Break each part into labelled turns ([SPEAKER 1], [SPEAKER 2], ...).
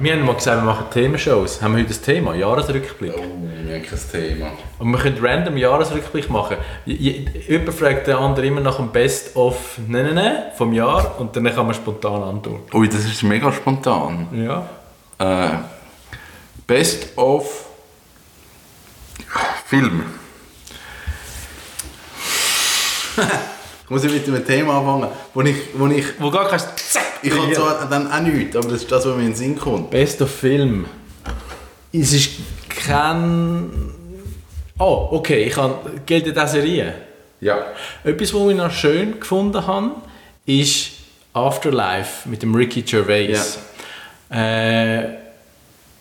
[SPEAKER 1] Wir haben mal gesagt, wir machen Themenshows. Haben wir heute ein Thema? Jahresrückblick.
[SPEAKER 2] Oh, wir haben kein Thema.
[SPEAKER 1] Und wir können random Jahresrückblick machen. Je- je- Jemand fragt den anderen immer nach dem Best-of ne, ne, ne, vom Jahr und dann kann man spontan antworten.
[SPEAKER 2] Ui, das ist mega spontan.
[SPEAKER 1] Ja.
[SPEAKER 2] Äh, Best of Film. ich muss ich mit einem Thema anfangen, wo ich, wo ich,
[SPEAKER 1] Wo gar kannst zack,
[SPEAKER 2] ich habe zwar dann auch nichts, aber das ist das, was mir in den Sinn kommt.
[SPEAKER 1] Best of Film. Es ist kein... Oh, okay, ich kann... Gilt das Serie?
[SPEAKER 2] Ja.
[SPEAKER 1] Etwas, was ich noch schön gefunden habe, ist Afterlife mit dem Ricky Gervais. Äh,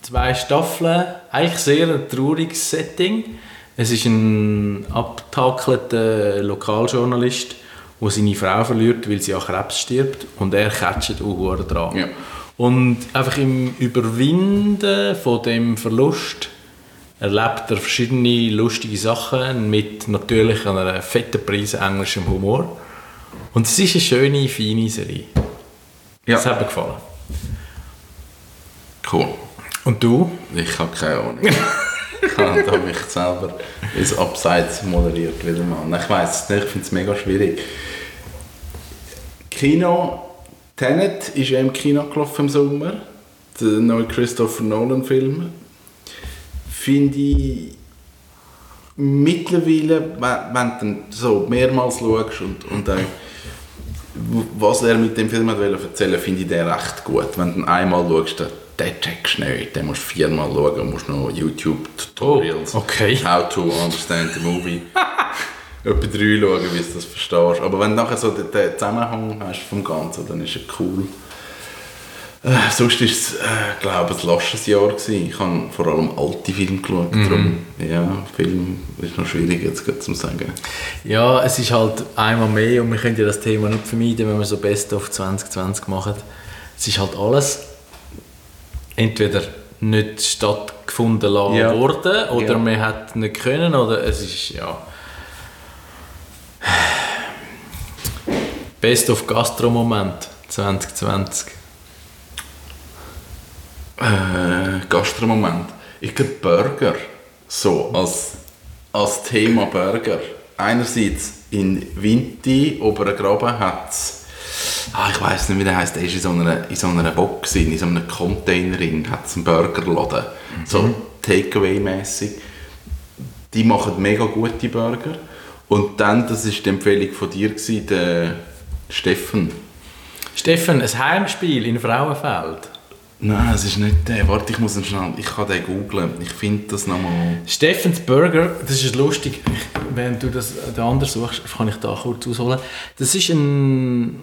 [SPEAKER 1] zwei Staffeln, eigentlich sehr ein trauriges Setting. Es ist ein abgetakelter Lokaljournalist, der seine Frau verliert, weil sie an Krebs stirbt und er catcht auch dran.
[SPEAKER 2] Ja.
[SPEAKER 1] Und einfach im Überwinden von dem Verlust erlebt er verschiedene lustige Sachen mit natürlich einer fetten Prise englischem Humor. Und es ist eine schöne, feine Serie.
[SPEAKER 2] Ja.
[SPEAKER 1] Das hat mir gefallen.
[SPEAKER 2] Cool.
[SPEAKER 1] Und du?
[SPEAKER 2] Ich habe keine Ahnung. ich habe mich selber ins Abseits moderiert wieder mal. Ich weiß es nicht, ich finde es mega schwierig. Kino, Tenet ist ja im Kino gelaufen im Sommer. Der neue Christopher Nolan Film. Finde ich mittlerweile, wenn, du dann so mehrmals schaust und, und auch was er mit dem Film hat wollte erzählen finde ich den recht gut. Wenn du einmal schaust, dann den checkst du nicht. Den musst du viermal schauen und musst noch YouTube-Tutorials.
[SPEAKER 1] Oh, okay.
[SPEAKER 2] How to understand the movie. Etwa drei schauen, wie du das verstehst. Aber wenn du nachher so den, den Zusammenhang hast vom Ganzen, dann ist er cool. Äh, sonst war es, äh, glaube ich, ein lasches Jahr. Gewesen. Ich habe vor allem alte Filme geschaut. Darum, ja, Film ist noch schwierig jetzt gerade zu sagen.
[SPEAKER 1] Ja, es ist halt einmal mehr und wir können ja das Thema nicht vermeiden, wenn wir so Best of 2020 machen. Es ist halt alles entweder nicht stattgefunden lassen
[SPEAKER 2] Ja.
[SPEAKER 1] worden oder
[SPEAKER 2] Ja.
[SPEAKER 1] man hat nicht können oder es ist ja Best of Gastro-Moment 2020.
[SPEAKER 2] Äh, Gastromoment. Ich glaube Burger. So, als, als Thema Burger. Einerseits in Vinti, Obergraben, hat es, ah, ich weiß nicht, wie der heißt, der ist in so einer, in so einer Box, in so einem Containerin, hat einen Burgerladen. So Takeaway-mässig. Die machen mega gute Burger. Und dann, das war die Empfehlung von dir, gewesen, der Steffen.
[SPEAKER 1] Steffen, ein Heimspiel in Frauenfeld.
[SPEAKER 2] Nein, es ist nicht der. Warte, ich muss ihn schnell. Ich kann den googlen. Ich finde das nochmal.
[SPEAKER 1] Steffens Burger, das ist lustig, ich, wenn du das den anderen suchst, kann ich da kurz ausholen. Das ist ein,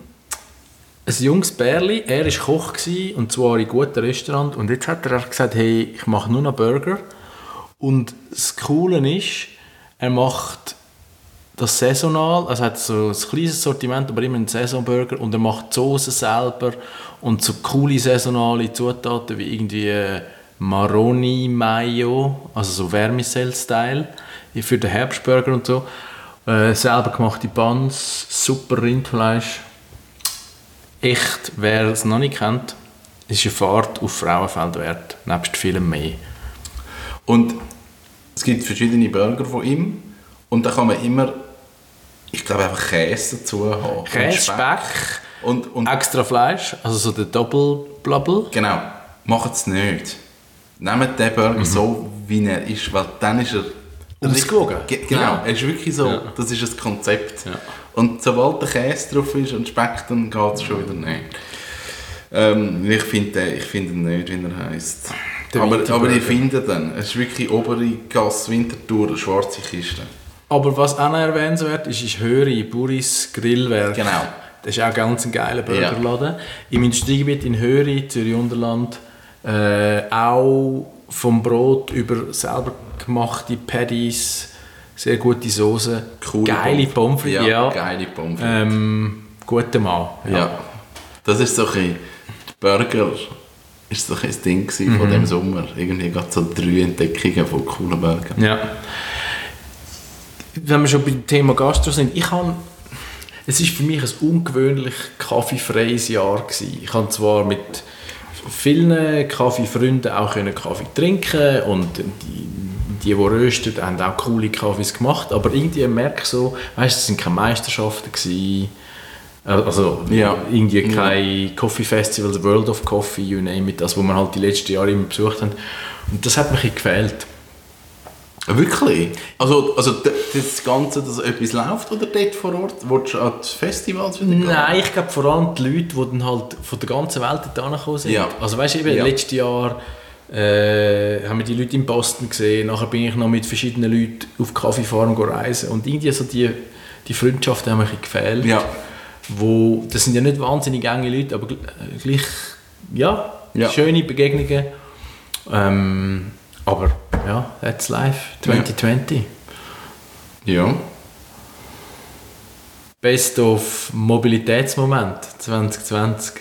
[SPEAKER 1] ein junges Bärli, er war Koch und zwar in guten Restaurant und jetzt hat er gesagt, hey, ich mache nur noch Burger und das Coole ist, er macht das saisonal, also hat so ein kleines Sortiment, aber immer einen Saisonburger und er macht die Soße selber und so coole saisonale Zutaten wie irgendwie äh, Maroni Mayo, also so Vermicell-Style für den Herbstburger und so. Äh, selber gemachte Buns, super Rindfleisch. Echt, wer es noch nicht kennt, ist eine Fahrt auf Frauenfeld wert, nebst vielem mehr.
[SPEAKER 2] Und es gibt verschiedene Burger von ihm. Und da kann man immer, ich glaube, einfach Käse dazu haben. Und
[SPEAKER 1] Käse, Speck,
[SPEAKER 2] Und, und
[SPEAKER 1] extra Fleisch, also so der Double Blubble.
[SPEAKER 2] genau, macht es nicht. Nehmt den Burger so, wie er ist, weil dann ist er...
[SPEAKER 1] Ausgewogen.
[SPEAKER 2] Ge- Genau,
[SPEAKER 1] Ja.
[SPEAKER 2] er ist wirklich so,
[SPEAKER 1] Ja.
[SPEAKER 2] das ist ein Konzept.
[SPEAKER 1] Ja.
[SPEAKER 2] Und sobald der Käse drauf ist und Speck, dann geht es schon wieder nicht. Ähm, ich finde ich find ihn nicht, wie er heisst.
[SPEAKER 1] Der
[SPEAKER 2] Aber, aber ich finde ihn. Es ist wirklich obere Gasse Winterthur, eine schwarze Kiste.
[SPEAKER 1] Aber was auch noch erwähnenswert ist, ist Höri, Buris Grillwerk.
[SPEAKER 2] Genau.
[SPEAKER 1] Das ist auch ganz ein geiler Burgerladen. Im Industriegebiet in Höri, Zürich-Unterland, äh, auch vom Brot über selber gemachte Patties, sehr gute Soße,
[SPEAKER 2] Coole
[SPEAKER 1] geile
[SPEAKER 2] Pommes
[SPEAKER 1] frites, ja.
[SPEAKER 2] geile Pommes frites.
[SPEAKER 1] Ähm, guter Mann.
[SPEAKER 2] Ja. Das ist so ein Burger ist so ein Ding
[SPEAKER 1] Mhm.
[SPEAKER 2] von dem Sommer. Irgendwie gerade so drei Entdeckungen von coolen Burgern.
[SPEAKER 1] Ja. Wenn wir schon beim Thema Gastro sind, ich habe, es ist für mich ein ungewöhnlich kaffeefreies Jahr gewesen. Ich habe zwar mit vielen Kaffeefreunden auch können Kaffee trinken und die, die, die rösten, haben auch coole Kaffees gemacht, aber irgendwie merke ich so, weißt, es sind keine Meisterschaften gewesen. Also
[SPEAKER 2] Ja.
[SPEAKER 1] irgendwie kein Coffee Festivals, World of Coffee, you name it, das, wo wir halt die letzten Jahre immer besucht haben. Und das hat bisschen gefehlt.
[SPEAKER 2] Wirklich? Also, also das Ganze, dass etwas läuft oder dort vor Ort? Willst du an die Festivals wieder gehen?
[SPEAKER 1] Nein, ich glaube vor allem die Leute, die dann halt von der ganzen Welt dort angekommen sind.
[SPEAKER 2] Ja.
[SPEAKER 1] Also weißt du, eben
[SPEAKER 2] Ja.
[SPEAKER 1] letztes Jahr äh, haben wir die Leute in Boston gesehen, nachher bin ich noch mit verschiedenen Leuten auf Kaffeefarm reisen und irgendwie so die, die Freundschaften haben bisschen gefehlt.
[SPEAKER 2] Ja.
[SPEAKER 1] Wo, das sind ja nicht wahnsinnig enge Leute, aber äh, gleich, ja,
[SPEAKER 2] Ja.
[SPEAKER 1] schöne Begegnungen. Ähm, aber ja, that's life, 2020.
[SPEAKER 2] Ja.
[SPEAKER 1] Best of Mobilitätsmoment 2020.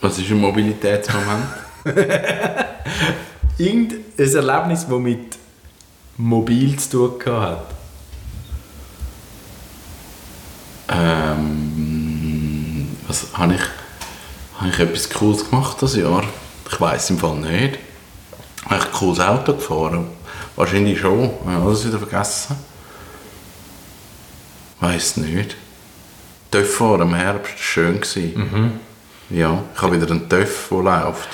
[SPEAKER 2] Was ist ein Mobilitätsmoment?
[SPEAKER 1] Irgendein Erlebnis, das mit mobil zu tun hat.
[SPEAKER 2] ähm, was habe ich, habe ich etwas Cooles gemacht das Jahr? Ich weiß im Fall nicht. Habe ich ein cooles Auto gefahren? Wahrscheinlich schon. Ich habe alles wieder vergessen. Weiß nicht. TÜV fahren im Herbst war schön. gewesen. Ja, ich habe wieder einen TÜV, der läuft.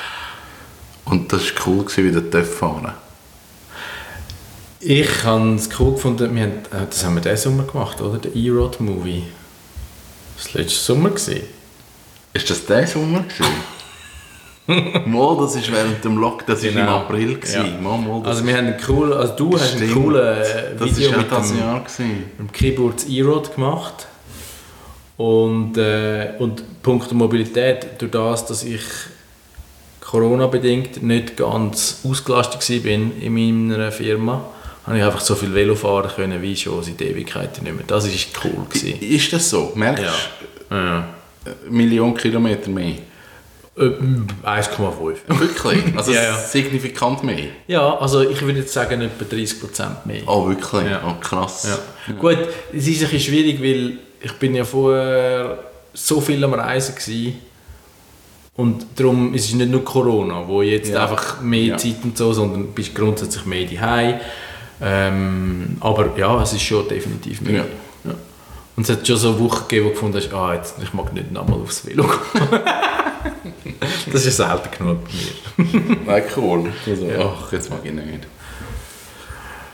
[SPEAKER 2] Und das war cool, gewesen, wieder TÜV fahren.
[SPEAKER 1] Ich habe es cool gefunden, wir haben, äh, das haben wir diesen Sommer gemacht, oder? Der E-Road-Movie. Das war letzten Sommer. Gewesen.
[SPEAKER 2] Ist das der Sommer? gewesen? mal, das ist während dem Lock, das war im
[SPEAKER 1] Genau.
[SPEAKER 2] April.
[SPEAKER 1] Ja.
[SPEAKER 2] Mal, das
[SPEAKER 1] Also wir haben einen coolen, also du hast einen coolen äh,
[SPEAKER 2] das
[SPEAKER 1] Video mit
[SPEAKER 2] das
[SPEAKER 1] dem,
[SPEAKER 2] Jahr. Gewesen.
[SPEAKER 1] dem Keyboard E-Road gemacht. Und, äh, und Punkt der Mobilität, durch das, dass ich Corona-bedingt nicht ganz ausgelastet war in meiner Firma, habe ich einfach so viel Velo fahren können wie schon seit Ewigkeiten nicht mehr. Das war cool. Gewesen.
[SPEAKER 2] Ist das so? Merkst
[SPEAKER 1] Ja.
[SPEAKER 2] du
[SPEAKER 1] Ja.
[SPEAKER 2] eine Million Kilometer mehr?
[SPEAKER 1] Äh, 1,5.
[SPEAKER 2] Wirklich? Also
[SPEAKER 1] Ja, ja.
[SPEAKER 2] signifikant mehr?
[SPEAKER 1] Ja, also ich würde jetzt sagen etwa 30% mehr.
[SPEAKER 2] Oh, wirklich?
[SPEAKER 1] Ja.
[SPEAKER 2] Oh, krass.
[SPEAKER 1] Ja. Gut, es ist ein bisschen schwierig, weil ich bin ja vorher so viel am Reisen gewesen. Und darum ist es nicht nur Corona, wo jetzt
[SPEAKER 2] Ja.
[SPEAKER 1] einfach mehr
[SPEAKER 2] Ja.
[SPEAKER 1] Zeit und so, sondern bist grundsätzlich mehr daheim. Ähm, aber ja, es ist schon definitiv mehr.
[SPEAKER 2] Ja.
[SPEAKER 1] Ja. Und es hat schon so Wochen gegeben, wo du gefunden hast, ah, jetzt, ich mag nicht nochmal aufs Velo das ist selten genug bei mir.
[SPEAKER 2] Nein, cool. Also. Ach, jetzt mag ich nicht.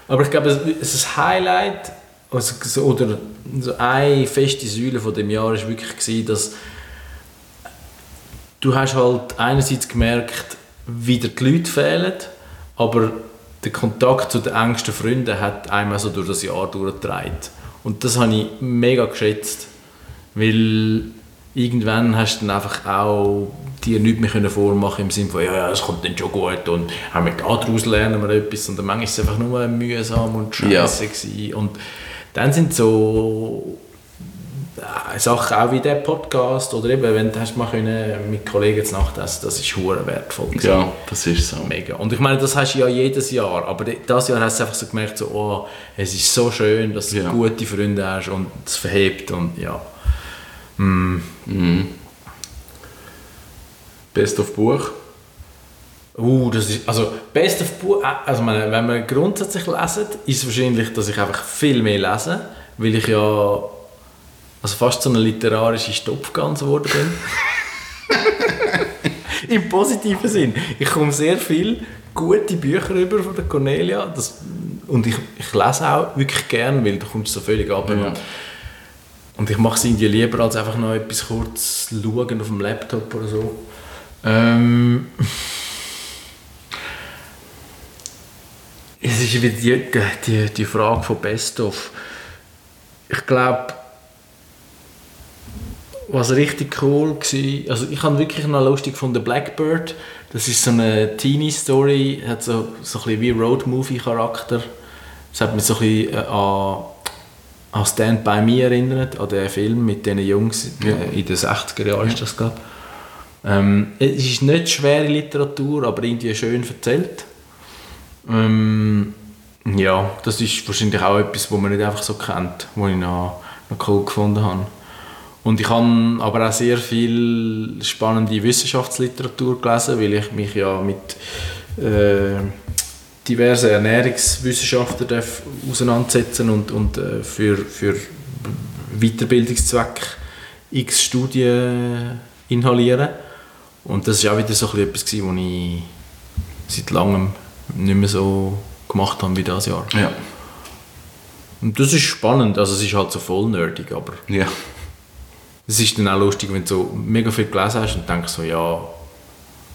[SPEAKER 1] Aber ich glaube, es ist ein Highlight also, so- oder so eine feste Säule von dem Jahr ist wirklich gewesen, dass du hast halt einerseits gemerkt, wie dir die Leute fehlen, aber der Kontakt zu den engsten Freunden hat einmal so durch das Jahr durchgetragen. Und das habe ich mega geschätzt, weil irgendwann hast du dann einfach auch dir nichts mehr können vormachen im Sinne von, ja, ja, es kommt dann schon gut und auch mit daraus lernen wir etwas und dann manchmal ist es einfach nur mühsam und
[SPEAKER 2] Ja.
[SPEAKER 1] scheiße gewesen. und dann sind so äh, Sachen auch wie der Podcast oder eben, wenn du hast mal können mit Kollegen zu Nacht essen, das ist hure wertvoll gewesen.
[SPEAKER 2] Ja, das ist so.
[SPEAKER 1] Mega. Und ich meine, das hast du ja jedes Jahr, aber das Jahr hast du einfach so gemerkt, so, oh, es ist so schön, dass du
[SPEAKER 2] Ja.
[SPEAKER 1] gute Freunde hast und es verhebt und ja.
[SPEAKER 2] Best of Buch?
[SPEAKER 1] Uh, das ist, also Best of Buch, also meine, wenn wir grundsätzlich lesen, ist es wahrscheinlich, dass ich einfach viel mehr lese, weil ich ja also fast so eine literarische Stopfgans geworden bin. Im positiven Sinn. Ich komme sehr viel gute Bücher über von der Cornelia das, und ich, ich lese auch wirklich gern, weil du kommst so völlig ab.
[SPEAKER 2] Ja.
[SPEAKER 1] Und ich mache es irgendwie lieber, als einfach noch etwas kurz schauen auf dem Laptop oder so. Ähm, es ist wieder die, die, die Frage von Best of. Ich glaube, was richtig cool war, also ich habe wirklich noch lustig von der Blackbird, Das ist so eine Teenie-Story, hat so, so ein bisschen wie Road-Movie-Charakter. Das hat mich so ein bisschen äh, an, an Stand By Me erinnert, an den Film mit diesen Jungs.
[SPEAKER 2] Ja.
[SPEAKER 1] Äh, in den 60er Jahren ist das, glaube. Ähm, es ist nicht schwere Literatur, aber irgendwie schön erzählt. Ähm, ja, das ist wahrscheinlich auch etwas, was man nicht einfach so kennt, was ich noch, noch cool gefunden habe. Und ich habe aber auch sehr viel spannende Wissenschaftsliteratur gelesen, weil ich mich ja mit äh, diversen Ernährungswissenschaftlern darf auseinandersetzen und, und äh, für, für Weiterbildungszweck x Studien inhalieren. Und das war auch wieder so etwas, was ich seit langem nicht mehr so gemacht habe wie dieses Jahr.
[SPEAKER 2] Ja.
[SPEAKER 1] Und das ist spannend, also es ist halt so voll nerdig, aber
[SPEAKER 2] Ja.
[SPEAKER 1] Es ist dann auch lustig, wenn du so mega viel gelesen hast und denkst so, ja,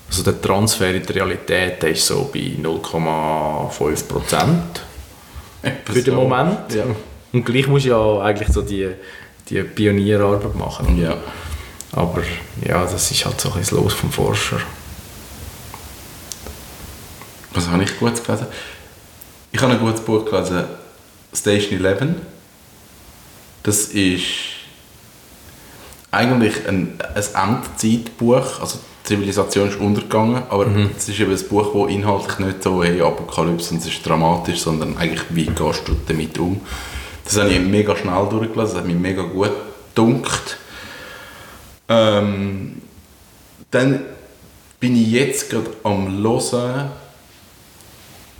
[SPEAKER 1] also der Transfer in die Realität, der ist so bei 0,5 Prozent für den Moment.
[SPEAKER 2] Ja.
[SPEAKER 1] Und gleich musst du ja eigentlich so die, die Pionierarbeit machen.
[SPEAKER 2] Ja.
[SPEAKER 1] Aber ja, das ist halt so ein bisschen Los vom Forscher.
[SPEAKER 2] Was habe ich gut gelesen? Ich habe ein gutes Buch gelesen, Station 11. Das ist eigentlich ein, ein Endzeitbuch. Also die Zivilisation ist untergegangen, aber es ist eben ein Buch, das inhaltlich nicht so hey, Apokalypse und es ist dramatisch, sondern eigentlich wie gehst du damit um. Das habe ich mega schnell durchgelesen, das hat mich mega gut gedunkt. Ähm, dann bin ich jetzt gerade am Hören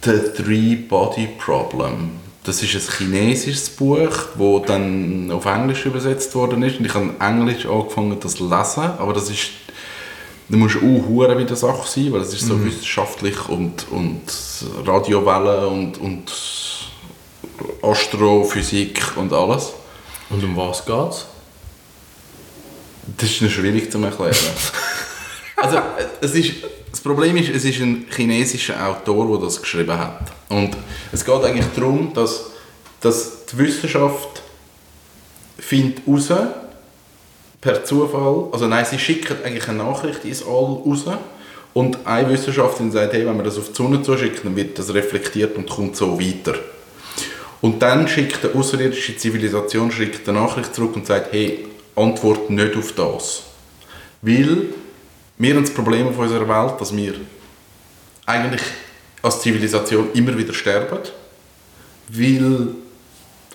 [SPEAKER 2] The Three Body Problem. Das ist ein chinesisches Buch, das dann auf Englisch übersetzt worden ist. Und ich habe Englisch angefangen, das zu lesen, aber das ist da musst du auch bei der Sache sein, weil es ist so wissenschaftlich und, und Radiowellen und, und Astrophysik und alles.
[SPEAKER 1] Und um was geht's?
[SPEAKER 2] Das ist noch schwierig zu erklären. also, es ist, das Problem ist, es ist ein chinesischer Autor, der das geschrieben hat. Und es geht eigentlich darum, dass, dass die Wissenschaft findet raus, per Zufall, also nein, sie schicken eigentlich eine Nachricht ins All raus und eine Wissenschaftlerin sagt, hey, wenn wir das auf die Sonne zuschicken, dann wird das reflektiert und kommt so weiter. Und dann schickt eine außerirdische Zivilisation schickt eine Nachricht zurück und sagt, hey, antwort nicht auf das. Weil wir haben das Problem auf unserer Welt, dass wir eigentlich als Zivilisation immer wieder sterben, weil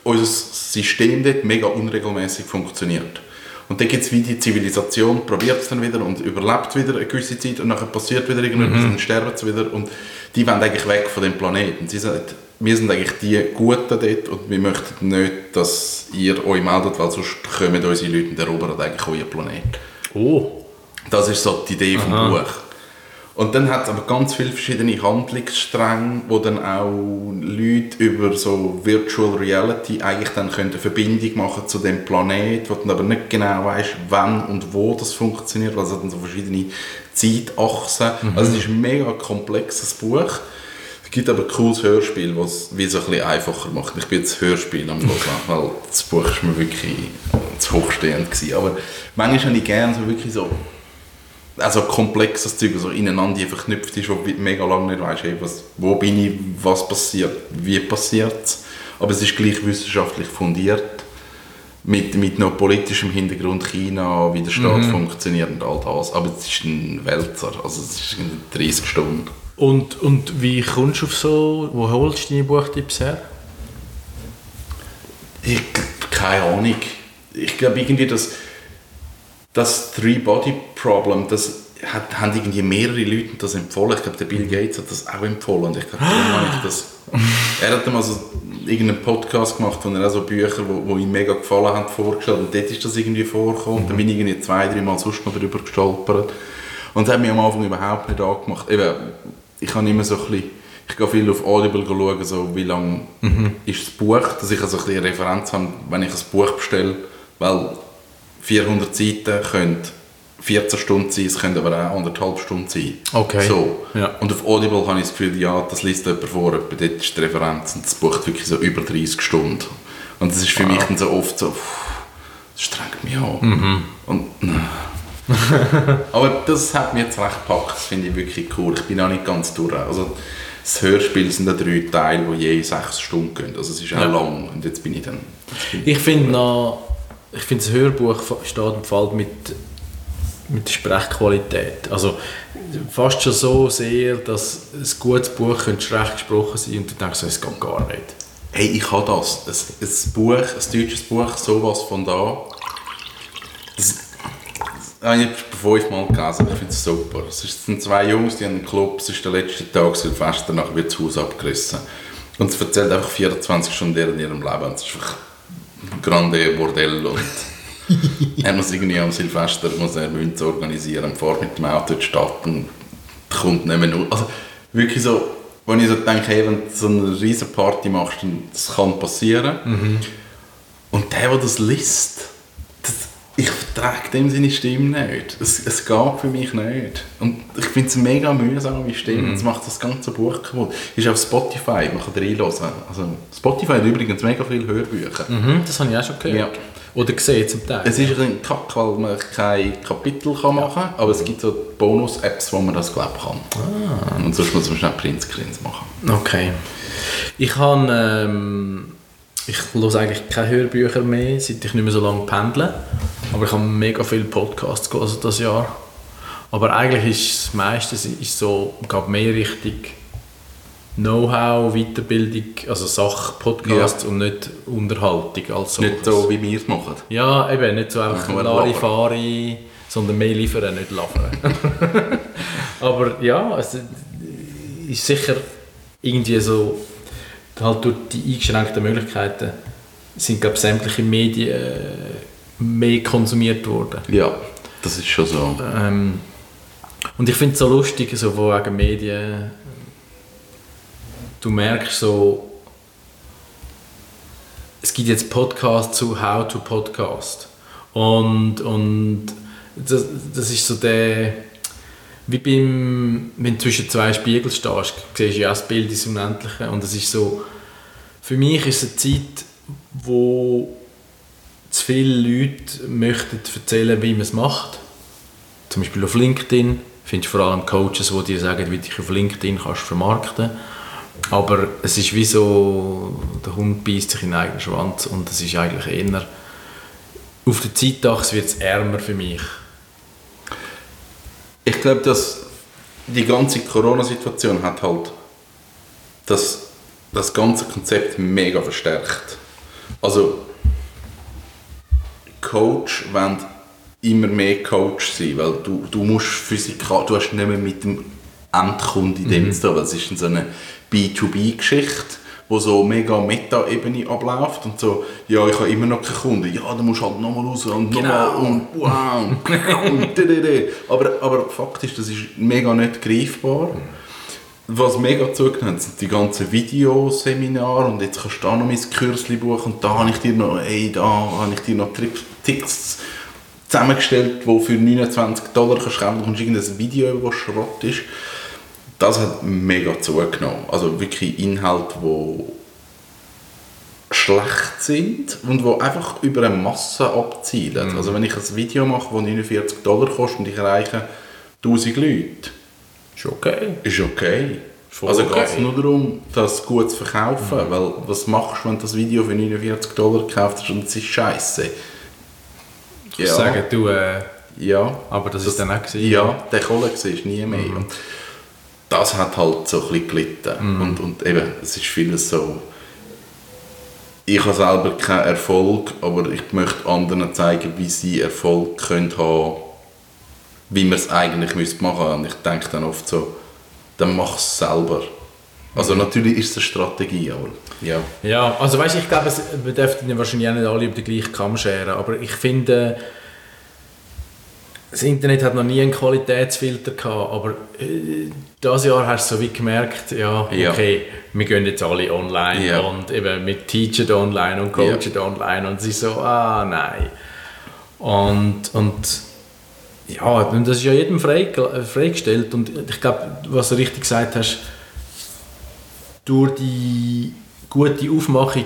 [SPEAKER 2] unser System dort mega unregelmäßig funktioniert. Und dann gibt es wie die Zivilisation, probiert es dann wieder und überlebt wieder eine gewisse Zeit und dann passiert wieder irgendetwas und dann sterben sie wieder und die wollen eigentlich weg von dem Planeten. Sie sagen, wir sind eigentlich die Guten dort und wir möchten nicht, dass ihr euch meldet, weil sonst kommen unsere Leute und erobern eigentlich euer Planet.
[SPEAKER 1] Oh.
[SPEAKER 2] Das ist so die Idee vom Buch. Und dann hat es aber ganz viele verschiedene Handlungsstränge, wo dann auch Leute über so Virtual Reality eigentlich dann können eine Verbindung machen zu dem Planet, wo dann aber nicht genau weißt, wann und wo das funktioniert, weil es hat dann so verschiedene Zeitachsen. Also es ist ein mega komplexes Buch. Es gibt aber ein cooles Hörspiel, was es wie so ein bisschen einfacher macht. Ich bin jetzt das Hörspiel am hören, weil das Buch ist mir wirklich zu hochstehend gewesen. Aber manchmal habe ich gerne so wirklich so also komplexes Zeug, so ineinander verknüpft ist, wo du mega lange nicht weißt, hey, was, wo bin ich, was passiert, wie passiert es. Aber es ist gleich wissenschaftlich fundiert, mit, mit noch politischem Hintergrund China, wie der Staat funktioniert und all das. Aber es ist ein Wälzer, also es ist in 30 Stunden.
[SPEAKER 1] Und, und wie kommst du auf so, wo holst du deine Buchtipps her?
[SPEAKER 2] Ich, keine Ahnung. Ich glaube irgendwie, dass das Three-Body-Problem, das hat, haben irgendwie mehrere Leute das empfohlen. Ich glaube, der Bill Gates hat das auch empfohlen. Und ich glaube, ich das... Er hat mal so irgendeinen Podcast gemacht, wo er auch so Bücher, wo, wo ihm mega gefallen haben, vorgestellt. Und dort ist das irgendwie vorgekommen. Und dann bin ich irgendwie zwei, drei Mal sonst noch darüber gestolpert. Und das hat mich am Anfang überhaupt nicht angemacht. Eben, ich habe immer so ein bisschen... Ich gehe viel auf Audible schauen, so wie lang ist das Buch, dass ich also ein bisschen eine Referenz habe, wenn ich ein Buch bestelle. Weil 400 Seiten können 14 Stunden sein, es können aber auch anderthalb Stunden sein.
[SPEAKER 1] Okay.
[SPEAKER 2] So.
[SPEAKER 1] Ja.
[SPEAKER 2] Und auf Audible habe ich das Gefühl, ja, das liest jemand vor, etwa dort ist die Referenz und das bucht wirklich so über 30 Stunden. Und das ist für mich dann so oft so, pff, das strengt mich an. Und, nein. Aber das hat mir jetzt recht gepackt, das finde ich wirklich cool. Ich bin auch nicht ganz durch. Also, das Hörspiel sind ja drei Teile, die je sechs Stunden gehen. Also es ist auch
[SPEAKER 1] Ja.
[SPEAKER 2] lang und jetzt bin ich dann...
[SPEAKER 1] Ich finde noch, ich finde das Hörbuch steht und fällt mit, mit der Sprechqualität. Also fast schon so sehr, dass ein gutes Buch könnte schlecht gesprochen sein und du denkst, es geht gar nicht.
[SPEAKER 2] Hey, ich habe das. Ein, ein Buch, ein deutsches Buch, sowas von da. Das, das habe ich fünfmal gelesen. Ich finde es super. Es sind zwei Jungs, die haben einen Club. Es ist der letzte Tag Silvester, nachher wird das Haus abgerissen. Und es erzählt einfach 24 Stunden in ihrem Leben. Es ist einfach ein grande Bordell. Und er muss irgendwie am Silvester muss er Münze organisieren, fährt mit dem Auto in die Stadt und kommt nicht mehr nur. Also wirklich so, wenn ich so denke, hey, wenn du so eine riesen Party machst, dann das kann passieren. Und der, der das liest, ich vertrage dem seine Stimme nicht. Es, es geht für mich nicht. Und ich finde es mega mühsame Stimme. Das macht das ganze Buch kaputt. Ist auf Spotify, man kann reinhören. Also Spotify hat übrigens mega viele Hörbücher.
[SPEAKER 1] Mhm, das habe ich auch schon gehört. Oder gesehen zum Teil.
[SPEAKER 2] Es ist ein kack, weil man kein Kapitel kann machen kann, aber es gibt so Bonus-Apps, wo man das glauben kann. Und sonst muss man schnell Printscreens machen.
[SPEAKER 1] Okay. Ich habe, ähm, ich höre eigentlich keine Hörbücher mehr, seit ich nicht mehr so lange pendle. Aber ich habe mega viele Podcasts gelesen das Jahr. Aber eigentlich ist das meiste ist so, geht mehr Richtung Know-how, Weiterbildung, also Sachpodcasts und nicht Unterhaltung als so.
[SPEAKER 2] Nicht so, wie wir es machen.
[SPEAKER 1] Ja, eben, nicht so einfach Larifari, sondern mehr liefern, nicht labern. Aber ja, es ist sicher irgendwie so, halt durch die eingeschränkten Möglichkeiten sind, glaube ich, sämtliche Medien äh, mehr konsumiert worden.
[SPEAKER 2] Ja, das ist schon so.
[SPEAKER 1] Ähm, und ich finde es so lustig, so von wegen Medien, du merkst so, es gibt jetzt Podcasts zu How to Podcast. Und, und das, das ist so der, wie beim, wenn du zwischen zwei Spiegeln stehst, siehst du ja das Bild ins Unendliche. Und es ist so, für mich ist es eine Zeit, wo zu viele Leute möchten erzählen, wie man es macht. Zum Beispiel auf LinkedIn findest du vor allem Coaches, die dir sagen, wie du dich auf LinkedIn kannst vermarkten Aber es ist wie so, der Hund beißt sich in den eigenen Schwanz und es ist eigentlich eher, auf der Zeitachse wird es ärmer für mich.
[SPEAKER 2] Ich glaube, dass die ganze Corona-Situation hat halt das, das ganze Konzept mega verstärkt. Also Coach wollen immer mehr Coach sein, weil du, du musst physikal, du hast nicht mehr mit dem Endkunden in dem zu tun, weil es ist so eine B2B-Geschichte, wo so mega Meta-Ebene abläuft und so, ja, ich habe immer noch keinen Kunden, ja, dann musst du halt nochmal raus und nochmal und wow und, und aber, aber Fakt ist, das ist mega nicht greifbar. Was mega zugenommen hat, sind die ganzen Videoseminare und jetzt kannst du da noch mein Kürzli buchen und da habe ich dir noch, ey, da habe ich dir noch Ticks zusammengestellt, wo für 29 Dollar kannst du kaufen, du bekommst irgendein Video, das Schrott ist. Das hat mega zugenommen. Also wirklich Inhalte, die schlecht sind und die einfach über eine Masse abzielen. Also wenn ich ein Video mache, das 49 Dollar kostet und ich erreiche 1000 Leute,
[SPEAKER 1] Ist okay.
[SPEAKER 2] ist okay.
[SPEAKER 1] Voll
[SPEAKER 2] also
[SPEAKER 1] okay.
[SPEAKER 2] geht es nur darum, das gut zu verkaufen. Weil was machst du, wenn du das Video für 49 Dollar gekauft hast und es ist scheiße?
[SPEAKER 1] Ich sage, du, äh,
[SPEAKER 2] ja.
[SPEAKER 1] aber das, ist dann auch gewesen.
[SPEAKER 2] Ja, der Kohle du nie mehr.
[SPEAKER 1] Mhm.
[SPEAKER 2] Das hat halt so ein bisschen gelitten. Und, und eben, es ist vieles so... Ich habe selber keinen Erfolg, aber ich möchte anderen zeigen, wie sie Erfolg können haben wie man es eigentlich müsste machen müsste. Und ich denke dann oft so, dann mach es selber. Also natürlich ist es eine Strategie, aber ja.
[SPEAKER 1] Ja, also weißt, ich glaube, es- wir dürften ja wahrscheinlich auch nicht alle über den gleichen Kamm scheren, aber ich finde, das Internet hat noch nie einen Qualitätsfilter gehabt, aber äh, dieses Jahr hast du so wie gemerkt, ja,
[SPEAKER 2] Ja.
[SPEAKER 1] okay, wir gehen jetzt alle online
[SPEAKER 2] Ja.
[SPEAKER 1] und eben, wir teachen online und coachen online und sie so, ah nein. Und, und ja, das ist ja jedem frei, freigestellt und ich glaube, was du richtig gesagt hast, durch die gute Aufmachung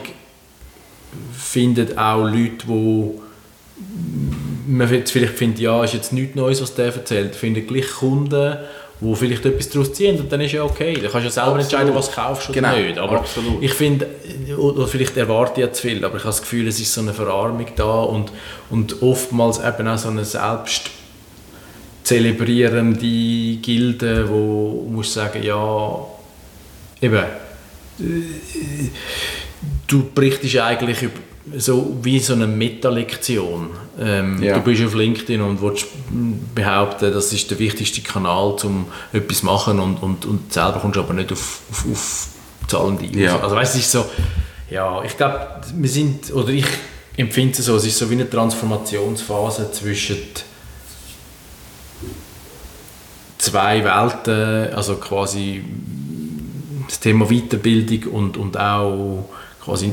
[SPEAKER 1] finden auch Leute, die man jetzt vielleicht findet, ja, ist jetzt nichts Neues, was der erzählt, findet gleich Kunden, die vielleicht etwas daraus ziehen und dann ist ja okay. Dann kannst du ja selber
[SPEAKER 2] Absolut.
[SPEAKER 1] entscheiden, was du kaufst oder
[SPEAKER 2] Genau,
[SPEAKER 1] nicht. Aber
[SPEAKER 2] absolut.
[SPEAKER 1] ich finde, oder vielleicht erwarte ich ja zu viel, aber ich habe das Gefühl, es ist so eine Verarmung da und, und oftmals eben auch so eine selbst zelebrierende Gilde, wo musst sagen, ja, eben, äh, du berichtest eigentlich über, so wie so eine Meta-Lektion. Ähm,
[SPEAKER 2] Ja.
[SPEAKER 1] Du bist auf LinkedIn und willst behaupten, das ist der wichtigste Kanal, um etwas zu machen und, und, und selber kommst du aber nicht auf, auf, auf zahlende User.
[SPEAKER 2] Ja.
[SPEAKER 1] Also weißt, es ist so, ja, ich glaube, wir sind, oder ich empfinde es so, es ist so wie eine Transformationsphase zwischen zwei Welten, also quasi das Thema Weiterbildung und, und auch quasi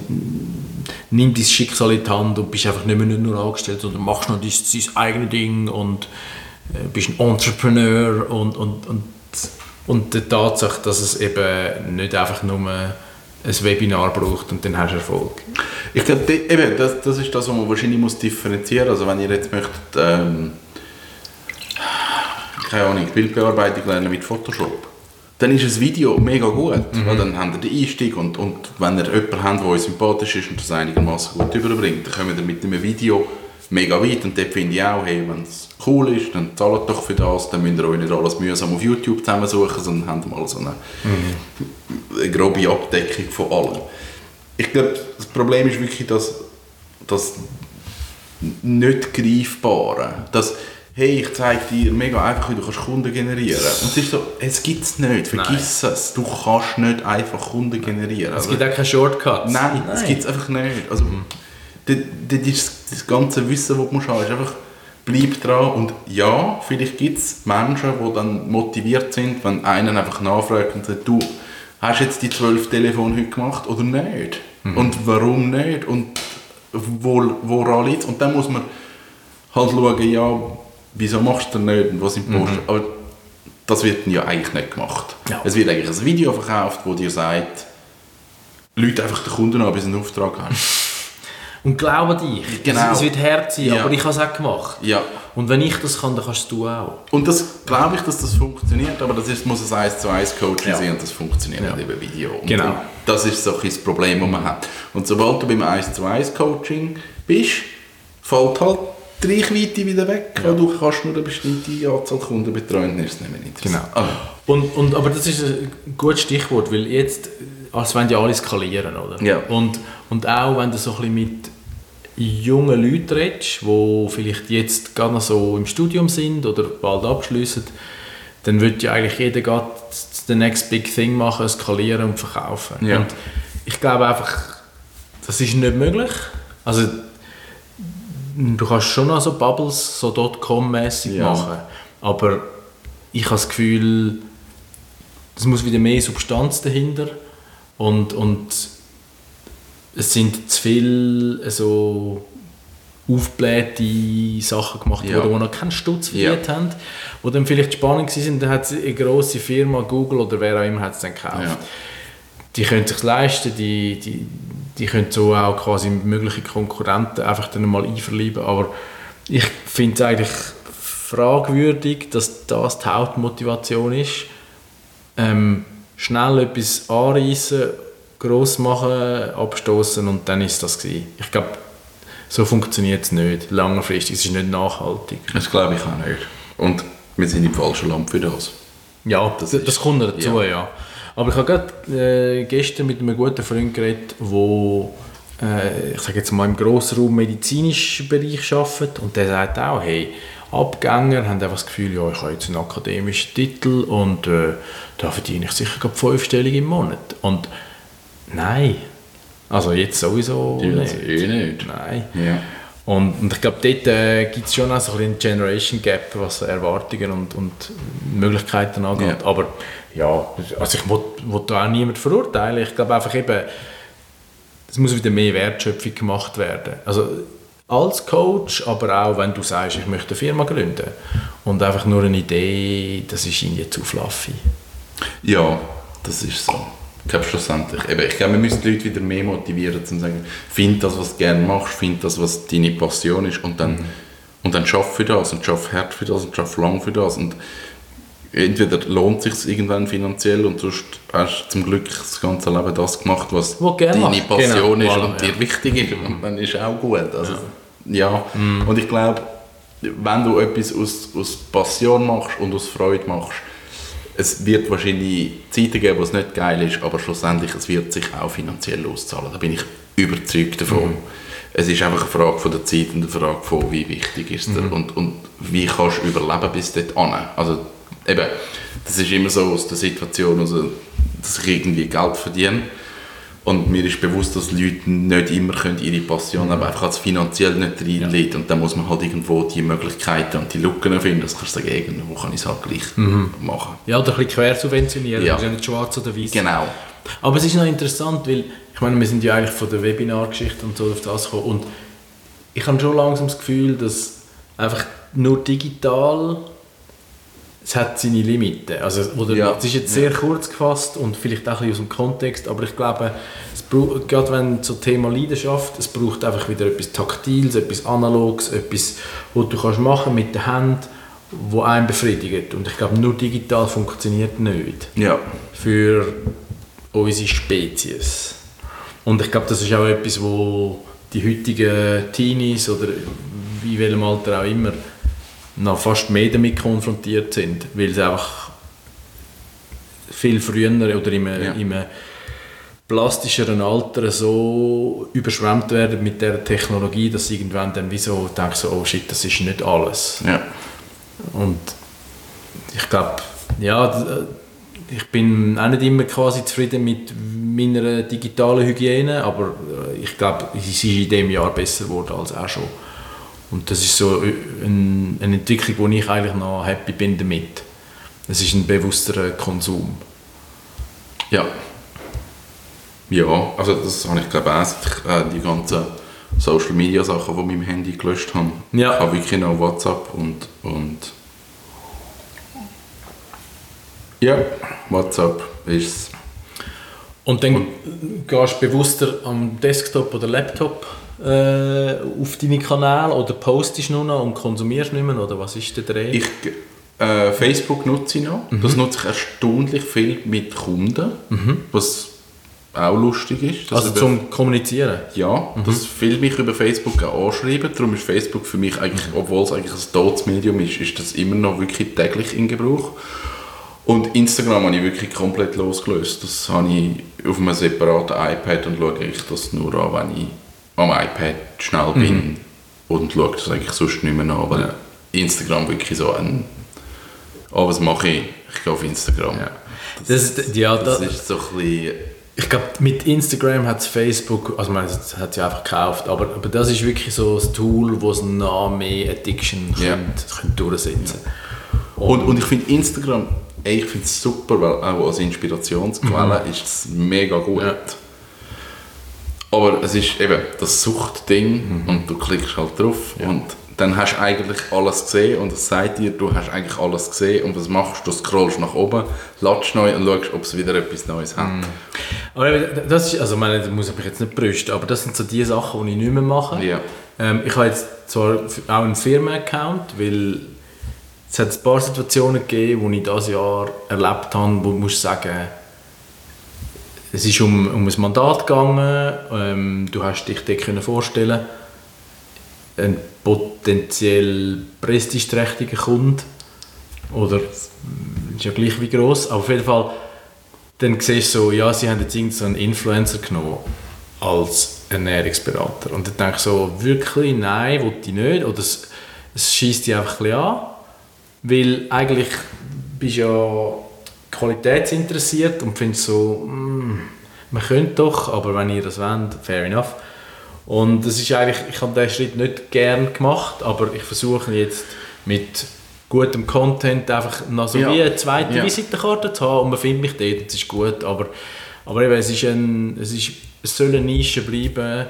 [SPEAKER 1] nimm dein Schicksal in die Hand und bist einfach nicht mehr nur angestellt, sondern machst noch dein, dein eigenes Ding und äh, bist ein Entrepreneur und, und, und, und die Tatsache, dass es eben nicht einfach nur ein Webinar braucht und dann hast du Erfolg.
[SPEAKER 2] Ich glaube, eben, das, das ist das, was man wahrscheinlich muss differenzieren muss. Also wenn ihr jetzt möchtet, ähm, keine Ahnung, Bildbearbeitung lernen mit Photoshop, dann ist ein Video mega gut. Weil dann habt ihr den Einstieg und, und wenn ihr jemanden habt, der euch sympathisch ist und das einigermaßen gut überbringt, dann kommt ihr mit einem Video mega weit. Und dort finde ich auch, hey, wenn es cool ist, dann zahlt doch für das, dann müsst ihr euch nicht alles mühsam auf YouTube zusammensuchen, sondern habt mal so eine, eine grobe Abdeckung von allem. Ich glaube, das Problem ist wirklich, dass das nicht greifbare, dass hey, ich zeige dir mega einfach, wie du kannst Kunden generieren kannst. Und es ist so, es gibt es nicht, vergiss es. Du kannst nicht einfach Kunden generieren.
[SPEAKER 1] Es gibt auch keine Shortcuts.
[SPEAKER 2] Nein, das gibt es einfach nicht. Also, das, das das ganze Wissen, das du musst haben, ist einfach, bleib dran und ja, vielleicht gibt es Menschen, die dann motiviert sind, wenn einen einfach nachfragt und sagt, du, hast du jetzt die zwölf Telefone heute gemacht oder nicht? Und warum nicht? Und wo, woran liegt Und dann muss man halt schauen, ja, wieso machst du das nicht und was im Post. Aber das wird ja eigentlich nicht gemacht.
[SPEAKER 1] Ja.
[SPEAKER 2] Es wird eigentlich ein Video verkauft, wo dir sagt, Leute einfach den Kunden an, bis sie einen Auftrag haben.
[SPEAKER 1] Und glaube dich,
[SPEAKER 2] Genau.
[SPEAKER 1] es, wird hart sein,
[SPEAKER 2] Ja.
[SPEAKER 1] aber ich habe es auch gemacht.
[SPEAKER 2] Ja.
[SPEAKER 1] Und wenn ich das kann, dann kannst du auch.
[SPEAKER 2] Und das glaube ich, dass das funktioniert, aber das ist, muss ein 1 zu 1 Coaching
[SPEAKER 1] Ja.
[SPEAKER 2] sein und das funktioniert
[SPEAKER 1] Ja.
[SPEAKER 2] nicht über Video. Und
[SPEAKER 1] Genau.
[SPEAKER 2] Das ist so ein das Problem, das man hat. Und sobald du beim 1 zu 1 Coaching bist, fällt halt die Reichweite wieder weg, weil du kannst nur eine bestimmte Anzahl Kunden betreuen, dann ist es nicht.
[SPEAKER 1] Genau.
[SPEAKER 2] Ah,
[SPEAKER 1] Und, und, aber das ist ein gutes Stichwort, weil jetzt, als wenn ja alle skalieren, oder?
[SPEAKER 2] Ja.
[SPEAKER 1] Und, und auch wenn du so ein bisschen mit jungen Leuten redest, die vielleicht jetzt gerade noch so im Studium sind oder bald abschließen, dann wird ja eigentlich jeder gerade the next big thing machen, skalieren und verkaufen.
[SPEAKER 2] Ja.
[SPEAKER 1] Und ich glaube einfach, das ist nicht möglich. Also du kannst schon noch so Bubbles, so Dotcom-mäßig
[SPEAKER 2] Ja.
[SPEAKER 1] machen, aber ich habe das Gefühl, es muss wieder mehr Substanz dahinter und, und es sind zu viele so aufgeblähte Sachen gemacht
[SPEAKER 2] Ja.
[SPEAKER 1] worden, die noch keinen Stutz
[SPEAKER 2] Ja.
[SPEAKER 1] verdient haben, die dann vielleicht spannend waren, dann hat eine grosse Firma, Google oder wer auch immer, hat es dann gekauft.
[SPEAKER 2] Ja.
[SPEAKER 1] Die können sich leisten, die, die, die können so auch quasi mögliche Konkurrenten einfach dann mal einverleiben, aber ich finde es eigentlich fragwürdig, dass das die Hauptmotivation ist. Ähm, schnell etwas anreißen, gross machen, abstoßen und dann ist das gewesen. Ich glaube, so funktioniert es nicht langfristig. Es ist nicht nachhaltig.
[SPEAKER 2] Das glaube ich auch nicht. Und wir sind im falschen Land für das.
[SPEAKER 1] Ja, das, das kommt dazu, ja.
[SPEAKER 2] ja.
[SPEAKER 1] Aber ich habe gerade äh, gestern mit einem guten Freund geredet, der, äh, ich sage jetzt mal, im Grossraum medizinischen Bereich arbeitet und der sagt auch, hey, Abgänger haben einfach das Gefühl, ja, ich habe jetzt einen akademischen Titel und äh, da verdiene ich sicher gerade fünfstellig im Monat. Und nein, also jetzt sowieso
[SPEAKER 2] Die
[SPEAKER 1] nicht.
[SPEAKER 2] eh nicht.
[SPEAKER 1] Nein.
[SPEAKER 2] Ja.
[SPEAKER 1] Und, und ich glaube, dort äh, gibt es schon auch so ein Generation Gap, was Erwartungen und, und Möglichkeiten angeht.
[SPEAKER 2] Ja.
[SPEAKER 1] Aber ja, also ich will, da auch niemand verurteilen. Ich glaube einfach eben, es muss wieder mehr Wertschöpfung gemacht werden. Also als Coach, aber auch wenn du sagst, ich möchte eine Firma gründen und einfach nur eine Idee, das ist irgendwie zu fluffy.
[SPEAKER 2] Ja, das ist so. Ich glaube schlussendlich, eben, ich glaube, wir müssen die Leute wieder mehr motivieren, zu sagen, find das, was du gerne machst, find das, was deine Passion ist und dann Und dann schaff für das und schaff hart für das und schaff lang für das. Und entweder lohnt sich irgendwann finanziell und sonst hast du zum Glück das ganze Leben das gemacht, was deine
[SPEAKER 1] machst.
[SPEAKER 2] Passion
[SPEAKER 1] Genau.
[SPEAKER 2] ist
[SPEAKER 1] Voilà,
[SPEAKER 2] und
[SPEAKER 1] ja.
[SPEAKER 2] dir wichtig ist. Und dann ist auch gut. Also, ja. Und ich glaube, wenn du etwas aus, aus Passion machst und aus Freude machst, es wird wahrscheinlich Zeiten geben, wo es nicht geil ist, aber schlussendlich es wird sich auch finanziell auszahlen. Da bin ich überzeugt davon. Es ist einfach eine Frage von der Zeit und eine Frage von, wie wichtig ist es dir und, und wie kannst du überleben bis dort an. Also eben, das ist immer so aus der Situation, also, dass ich irgendwie Geld verdiene und mir ist bewusst, dass Leute nicht immer können ihre Passion mhm. aber einfach als finanziell nicht reinlegt und dann muss man halt irgendwo die Möglichkeiten und die Lücken finden, dass kannst du sagen, irgendwo kann ich es halt gleich machen.
[SPEAKER 1] Ja, oder ein bisschen quer subventionieren,
[SPEAKER 2] Ja.
[SPEAKER 1] das ist ja nicht schwarz oder weiß.
[SPEAKER 2] Genau.
[SPEAKER 1] Aber es ist noch interessant, weil ich meine, wir sind ja eigentlich von der Webinargeschichte und so auf das gekommen und ich habe schon langsam das Gefühl, dass einfach nur digital es hat seine Limiten. Also, oder
[SPEAKER 2] Ja.
[SPEAKER 1] Es ist jetzt sehr kurz gefasst und vielleicht auch ein bisschen aus dem Kontext, aber ich glaube, es braucht, gerade wenn zum Thema Leidenschaft, es braucht einfach wieder etwas Taktiles, etwas Analoges, etwas, was du kannst machen mit der Hand, wo einen befriedigt. Und ich glaube, nur digital funktioniert nicht
[SPEAKER 2] Ja.
[SPEAKER 1] für unsere Spezies. Und ich glaube, das ist auch etwas, wo die heutigen Teenies oder in welchem Alter auch immer noch fast mehr damit konfrontiert sind, weil sie einfach viel früher oder in einem,
[SPEAKER 2] Ja.
[SPEAKER 1] plastischeren Alter so überschwemmt werden mit der Technologie, dass sie irgendwann dann wie so denken, so, oh shit, das ist nicht alles.
[SPEAKER 2] Ja.
[SPEAKER 1] Und ich glaube, ja, ich bin auch nicht immer quasi zufrieden mit meiner digitalen Hygiene, aber äh, ich glaube, sie ist in diesem Jahr besser geworden als auch schon. Und das ist so äh, ein- eine Entwicklung, wo ich eigentlich noch happy bin damit. Es ist ein bewussterer Konsum.
[SPEAKER 2] Ja. Ja, also das habe ich glaube ich auch, ich äh, die ganzen Social Media Sachen von meinem Handy gelöscht habe.
[SPEAKER 1] Ja.
[SPEAKER 2] Ich habe wirklich noch WhatsApp und, und ja, WhatsApp ist
[SPEAKER 1] Und dann gehst du bewusster am Desktop oder Laptop äh, auf deine Kanäle oder postest nur noch und konsumierst nicht mehr? Oder was ist der Dreh?
[SPEAKER 2] Ich, äh, Facebook nutze ich noch. Das nutze ich erstaunlich viel mit Kunden, was auch lustig ist.
[SPEAKER 1] also zum Kommunizieren?
[SPEAKER 2] Ja, dass viele mich über Facebook auch anschreiben. Darum ist Facebook für mich eigentlich, obwohl es eigentlich ein totes Medium ist, ist das immer noch wirklich täglich in Gebrauch. Und Instagram habe ich wirklich komplett losgelöst. Das habe ich auf einem separaten iPad und schaue ich das nur an, wenn ich am iPad schnell bin und schaue das eigentlich sonst nicht mehr an, weil Instagram wirklich so ein «Oh, was mache ich? Ich gehe auf Instagram».
[SPEAKER 1] Das, ist- ja,
[SPEAKER 2] Das
[SPEAKER 1] da,
[SPEAKER 2] ist so ein bisschen...
[SPEAKER 1] ich glaube, mit Instagram hat es Facebook, also man hat sie einfach gekauft, aber, aber das ist wirklich so ein Tool, wo es noch mehr Addiction
[SPEAKER 2] Ja.
[SPEAKER 1] könnte, könnte durchsetzen
[SPEAKER 2] Und, und ich finde Instagram, ey, ich finde es super, weil auch als Inspirationsquelle ist es mega gut.
[SPEAKER 1] Ja.
[SPEAKER 2] Aber es ist eben das Suchtding und du klickst halt drauf und dann hast du eigentlich alles gesehen und es sagt dir, du hast eigentlich alles gesehen und was machst du? Du scrollst nach oben, latschst neu und schaust, ob es wieder etwas Neues hat.
[SPEAKER 1] Aber eben, das ist, also meine, das muss ich mich jetzt nicht brüsten, aber das sind so die Sachen, die ich nicht mehr mache.
[SPEAKER 2] Ja.
[SPEAKER 1] Ähm, ich habe jetzt zwar auch einen Firmen-Account, weil es hat ein paar Situationen gegeben, die ich dieses Jahr erlebt habe, wo ich muss sagen, es ist um, um ein Mandat gegangen, ähm, du hast dich dir können vorstellen ein potenziell prestigeträchtiger Kunde oder mm, ist ja gleich wie groß, auf jeden Fall dann siehst du so, ja, sie haben jetzt irgendeinen Influencer genommen als Ernährungsberater. Und dann denke ich so, wirklich, nein, will ich nicht. Oder es, es schießt dich einfach ein bisschen an. Weil eigentlich bist du ja qualitätsinteressiert und findest so, mm, man könnte doch, aber wenn ihr das wollt, fair enough. Und das ist eigentlich, ich habe diesen Schritt nicht gern gemacht, aber ich versuche jetzt mit gutem Content einfach noch so
[SPEAKER 2] Ja.
[SPEAKER 1] wie eine zweite
[SPEAKER 2] Ja.
[SPEAKER 1] Visitenkarte zu haben und man findet mich dort, das ist gut, aber, aber eben, es, ist ein, es, ist, es soll eine Nische bleiben.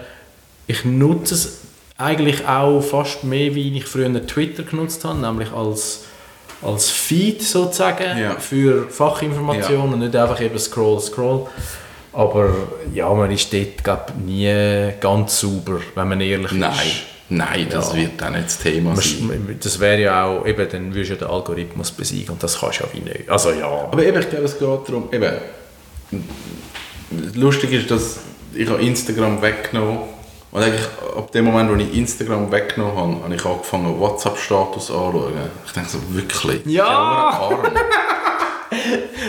[SPEAKER 1] Ich nutze es eigentlich auch fast mehr, wie ich früher Twitter genutzt habe, nämlich als, als Feed sozusagen
[SPEAKER 2] Ja.
[SPEAKER 1] für Fachinformationen und nicht einfach eben Scroll, Scroll. Aber ja, man ist dort glaub, nie ganz sauber, wenn man ehrlich
[SPEAKER 2] Nein,
[SPEAKER 1] ist.
[SPEAKER 2] Nein, das
[SPEAKER 1] Ja.
[SPEAKER 2] wird auch nicht das Thema sein.
[SPEAKER 1] Das wäre ja auch, eben, dann würdest du ja den Algorithmus besiegen und das kannst du ja wie nicht. Also ja.
[SPEAKER 2] Aber eben, ich glaube, es geht darum, eben, lustig ist, dass ich habe Instagram weggenommen und eigentlich ab dem Moment, wo ich Instagram weggenommen habe, habe ich angefangen WhatsApp-Status anzuschauen. Ich denke so, wirklich?
[SPEAKER 1] Ja!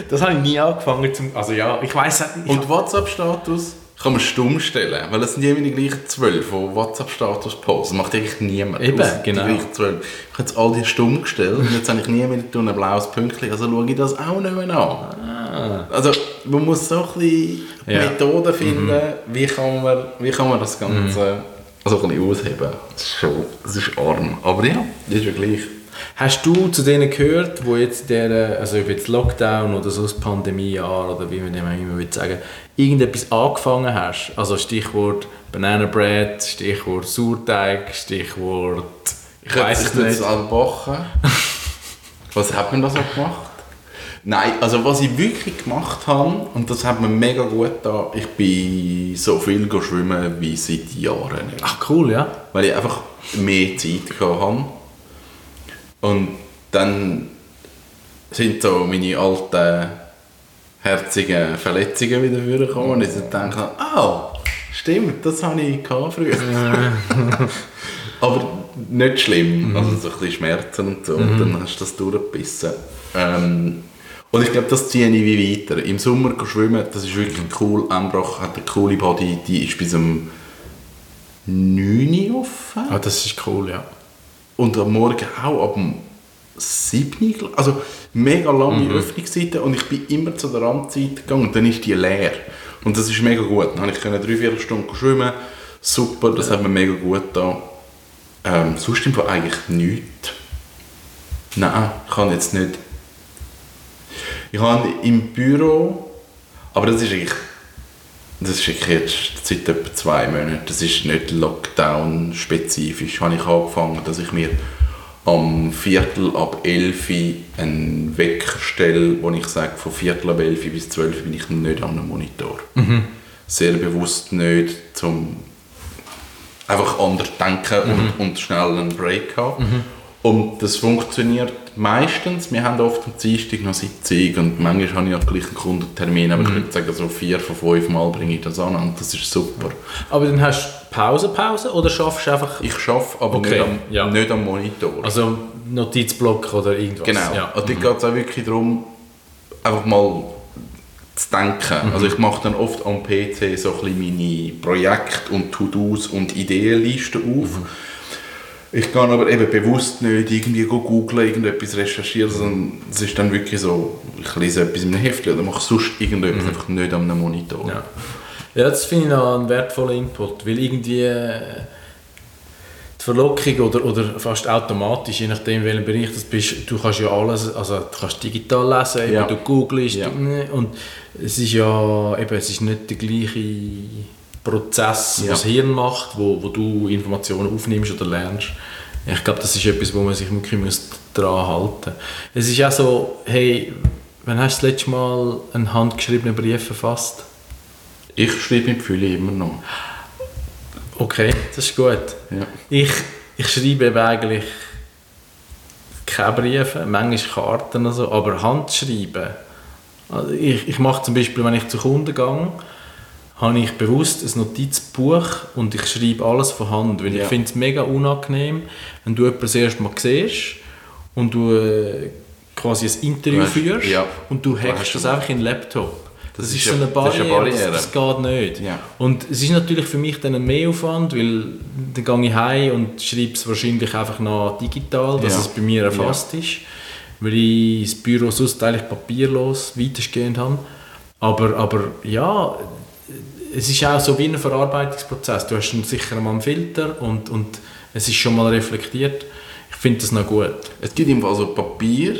[SPEAKER 1] Das habe ich nie angefangen zum. Also ja, ich weiß nicht.
[SPEAKER 2] Und WhatsApp-Status kann man stumm stellen, weil es sind immer die gleichen zwölf, die WhatsApp-Status posten. Das macht eigentlich niemand.
[SPEAKER 1] Eben, genau.
[SPEAKER 2] Die gleichen zwölf. Ich habe jetzt all die stumm gestellt und jetzt habe ich nie mehr ein blaues Pünktchen, also schaue ich das auch nicht mehr an. Also man muss so ein bisschen
[SPEAKER 1] Ah. Ja. Mhm.
[SPEAKER 2] Methoden finden, wie, kann man, wie kann man das Ganze also ein bisschen ausheben. Das ist schon, das ist arm. Aber ja, das ist ja gleich.
[SPEAKER 1] Hast du zu denen gehört, wo jetzt der, also ob jetzt Lockdown oder so das Pandemiejahr oder wie man immer will sagen, irgendetwas angefangen hast? Also Stichwort Banana Bread, Stichwort Sauerteig, Stichwort ich weiß es
[SPEAKER 2] nicht. backen. was hat man da so gemacht? Nein, also was ich wirklich gemacht habe, und das hat mir mega gut da, ich bin so viel schwimmen wie seit Jahren nicht.
[SPEAKER 1] Ach cool, ja.
[SPEAKER 2] Weil ich einfach mehr Zeit habe. Und dann sind so meine alten herzigen Verletzungen wieder vorgekommen und ich dachte, ah, stimmt, das habe ich früher. Aber nicht schlimm, also so ein bisschen Schmerzen und so, und dann hast du das durchgebissen. Ähm, und ich glaube, das ziehe ich wie weiter. Im Sommer schwimmen, das ist wirklich cool. Embrach hat eine coole Body, die ist bis um 9 Uhr offen.
[SPEAKER 1] Ah, das ist cool, ja.
[SPEAKER 2] Und am Morgen auch ab dem 7 Uhr. Also mega lange Öffnungszeiten und ich bin immer zu der Randzeit gegangen und dann ist die leer. Und das ist mega gut. Dann konnte ich können drei, vier Stunden schwimmen. Super, das hat mir mega gut da. Ähm, sonst im Fall eigentlich nichts. Nein, ich kann jetzt nicht. Ich habe im Büro, aber das ist eigentlich, das ist eigentlich jetzt seit etwa zwei Monaten, das ist nicht Lockdown-spezifisch, habe ich angefangen, dass ich mir am Viertel ab 11 Uhr einen Wecker stelle, wo ich sage, von Viertel ab 11 Uhr bis 12 Uhr bin ich nicht an einem Monitor. Sehr bewusst nicht, zum einfach anders denken und, und schnell einen Break haben. Und das funktioniert meistens. Wir haben oft am Dienstag noch Sitzung und manchmal habe ich auch gleich einen Kundentermin, aber ich würde sagen, so vier von fünf Mal bringe ich das an und das ist super.
[SPEAKER 1] Aber dann hast du Pause, Pause oder schaffst du einfach...
[SPEAKER 2] Ich arbeite aber
[SPEAKER 1] Okay,
[SPEAKER 2] nicht, am,
[SPEAKER 1] ja.
[SPEAKER 2] nicht am Monitor.
[SPEAKER 1] Also Notizblock oder irgendwas?
[SPEAKER 2] Genau.
[SPEAKER 1] Ja.
[SPEAKER 2] Und da geht es auch wirklich darum, einfach mal zu denken.
[SPEAKER 1] Mhm.
[SPEAKER 2] Also ich mache dann oft am PC so ein bisschen meine Projekte und To-Dos und Ideenlisten auf.
[SPEAKER 1] Mhm.
[SPEAKER 2] Ich kann aber eben bewusst nicht irgendwie go googlen, irgendetwas recherchieren, sondern es ist dann wirklich so, ich lese etwas in einem Heft oder mache sonst irgendetwas, einfach nicht an einem Monitor.
[SPEAKER 1] Mhm. Ja. ja, das finde ich noch einen wertvollen Input, weil irgendwie äh, die Verlockung oder, oder fast automatisch, je nachdem, in welchem Bereich das bist, du kannst ja alles, also du kannst digital lesen, eben,
[SPEAKER 2] Ja.
[SPEAKER 1] du googelst
[SPEAKER 2] Ja.
[SPEAKER 1] du- und es ist ja eben, es ist nicht der gleiche Prozess,
[SPEAKER 2] Ja.
[SPEAKER 1] was das Hirn macht, wo, wo du Informationen aufnimmst oder lernst. Ich glaube, das ist etwas, wo man sich wirklich muss daran halten muss. Es ist auch so, hey, wann hast du das letzte Mal einen handgeschriebenen Brief verfasst?
[SPEAKER 2] Ich schreibe mit Fülle immer noch.
[SPEAKER 1] Okay, das ist gut.
[SPEAKER 2] Ja.
[SPEAKER 1] Ich, ich schreibe eigentlich keine Briefe, manchmal Karten und so, aber Handschreiben. Also ich, ich mache zum Beispiel, wenn ich zu Kunden gehe, habe ich bewusst ein Notizbuch und ich schreibe alles von Hand, weil
[SPEAKER 2] Ja.
[SPEAKER 1] ich finde es mega unangenehm, wenn du jemanden das erste Mal siehst und du äh, quasi ein Interview
[SPEAKER 2] hast-
[SPEAKER 1] führst
[SPEAKER 2] ja.
[SPEAKER 1] und du hackst das einfach in den Laptop. Das,
[SPEAKER 2] Das
[SPEAKER 1] ist so eine
[SPEAKER 2] das ist
[SPEAKER 1] Barriere,
[SPEAKER 2] eine
[SPEAKER 1] das,
[SPEAKER 2] Barriere.
[SPEAKER 1] das geht nicht.
[SPEAKER 2] Ja.
[SPEAKER 1] Und es ist natürlich für mich dann ein Mehraufwand, weil dann gehe ich heim und schreibe es wahrscheinlich einfach noch digital, dass es bei mir erfasst ist. Weil ich das Büro sonst eigentlich papierlos weitestgehend habe. Aber, aber ja, es ist auch so wie ein Verarbeitungsprozess. Du hast sicher mal einen Filter und, und es ist schon mal reflektiert. Ich finde das noch gut.
[SPEAKER 2] Es gibt im Fall so Papier,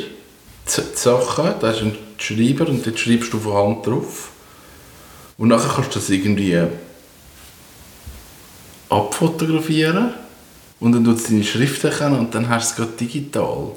[SPEAKER 2] Sachen, da du einen Schreiber und dort schreibst du von Hand drauf. Und nachher kannst du das irgendwie abfotografieren und dann tut es deine Schrift erkennen und dann hast du es gerade digital.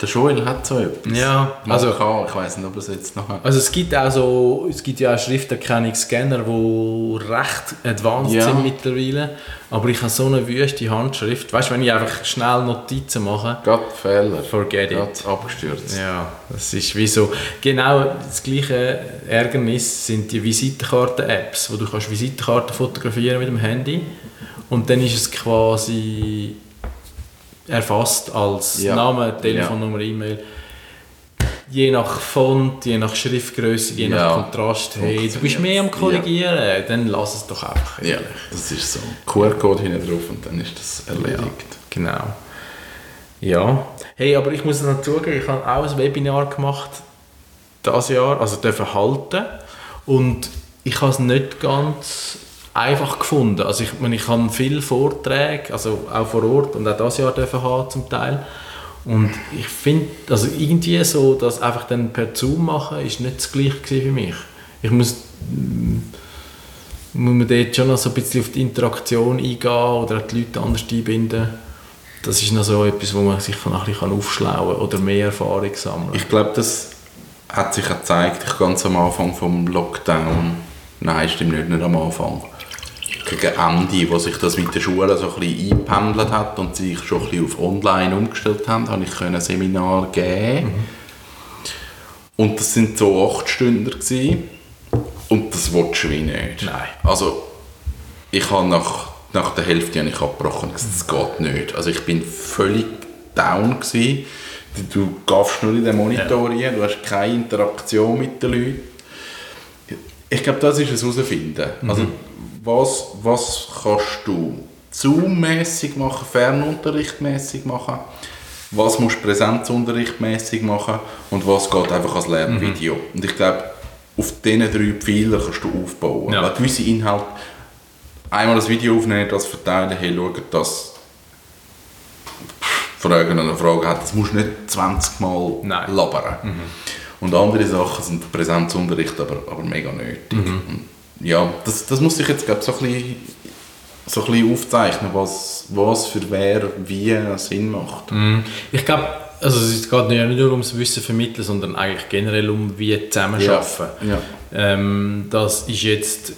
[SPEAKER 2] Der Joel hat so etwas.
[SPEAKER 1] Ja,
[SPEAKER 2] also
[SPEAKER 1] also-
[SPEAKER 2] ich weiß nicht, ob es jetzt noch hat.
[SPEAKER 1] Also es gibt auch so, es gibt ja auch Schrifterkennungsscanner, die recht advanced
[SPEAKER 2] Ja.
[SPEAKER 1] sind mittlerweile. Aber ich habe so eine wüste Handschrift. Weißt du, wenn ich einfach schnell Notizen mache,
[SPEAKER 2] Gerade Fehler.
[SPEAKER 1] Forget it.
[SPEAKER 2] Abgestürzt.
[SPEAKER 1] ja, das ist wie so. Genau das gleiche Ärgernis sind die Visitenkarten-Apps, wo du kannst Visitenkarten fotografieren mit dem Handy und dann ist es quasi erfasst als
[SPEAKER 2] Ja.
[SPEAKER 1] Name, Telefonnummer, E-Mail. Je nach Font, je nach Schriftgröße, je
[SPEAKER 2] Ja.
[SPEAKER 1] nach Kontrast. Hey, du bist mehr am Korrigieren, dann lass es doch einfach.
[SPEAKER 2] Ja, das ist so. QR-Code hinten drauf und dann ist das erledigt.
[SPEAKER 1] Genau. Ja. Hey, aber ich muss noch zugeben, ich habe auch ein Webinar gemacht das Jahr, also dürfen halten und ich habe es nicht ganz einfach gefunden. Also ich, meine, ich habe viele Vorträge, also auch vor Ort und auch das Jahr dürfen haben zum Teil. Und ich finde, also irgendwie so, das einfach dann per Zoom machen, ist nicht das Gleiche für mich. Ich muss muss man dort schon noch so ein bisschen auf die Interaktion eingehen oder die Leute anders einbinden. Das ist noch so etwas, wo man sich noch ein bisschen aufschlauen kann oder mehr Erfahrung sammeln
[SPEAKER 2] Ich glaube, das hat sich auch gezeigt, ich ganz am Anfang vom Lockdown, nein, stimmt nicht, nicht am Anfang, gegen Ende, wo sich das mit der Schule so ein bisschen eingependelt hat und sie sich schon ein bisschen auf online umgestellt haben, habe ich können Seminar geben. Und das sind so 8 Stunden gewesen. und das willst du wie nicht.
[SPEAKER 1] Nein.
[SPEAKER 2] Also ich habe nach, nach der Hälfte habe ich abgebrochen, das geht nicht. Also ich bin völlig down gewesen. Du gehst nur in den Monitor rein, du hast keine Interaktion mit den Leuten. Ich glaube, das ist es herausfinden. Also was, was kannst du Zoom-mässig machen, Fernunterrichtmäßig machen, was musst du Präsenzunterrichtmäßig machen und was geht einfach als Lernvideo. Und ich glaube, auf diesen drei Pfeiler kannst du aufbauen.
[SPEAKER 1] Ja.
[SPEAKER 2] Weil gewisse Inhalte, einmal das Video aufnehmen, das verteilen, hey, schau, das Fragen eine Frage hat, das musst du nicht 20 Mal
[SPEAKER 1] Nein.
[SPEAKER 2] labern. Und andere Sachen sind Präsenzunterricht, aber, aber mega nötig. Und ja, das, das muss ich jetzt glaub, so, ein bisschen, so ein bisschen aufzeichnen, was, was für wer wie Sinn macht.
[SPEAKER 1] Ich glaube, also es geht ja nicht nur ums Wissen vermitteln, sondern eigentlich generell um wie zusammenarbeiten.
[SPEAKER 2] Ja.
[SPEAKER 1] Ähm, das ist jetzt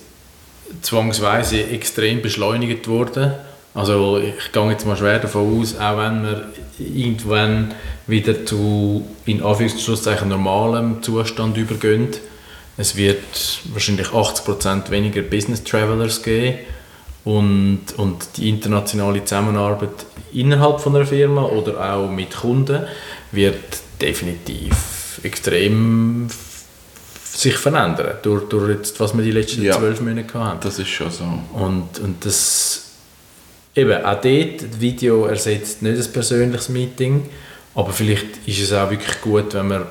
[SPEAKER 1] zwangsweise extrem beschleunigt worden. Also ich gehe jetzt mal schwer davon aus, auch wenn wir irgendwann wieder zu in Anführungszeichen normalem Zustand übergehen, es wird wahrscheinlich 80% weniger Business Travelers geben und, und die internationale Zusammenarbeit innerhalb von einer Firma oder auch mit Kunden wird definitiv extrem sich verändern durch, durch jetzt, was wir die letzten
[SPEAKER 2] Ja.
[SPEAKER 1] zwölf Monate hatten.
[SPEAKER 2] Das ist schon so.
[SPEAKER 1] Und, und das eben auch dort, das Video ersetzt nicht ein persönliches Meeting, aber vielleicht ist es auch wirklich gut, wenn man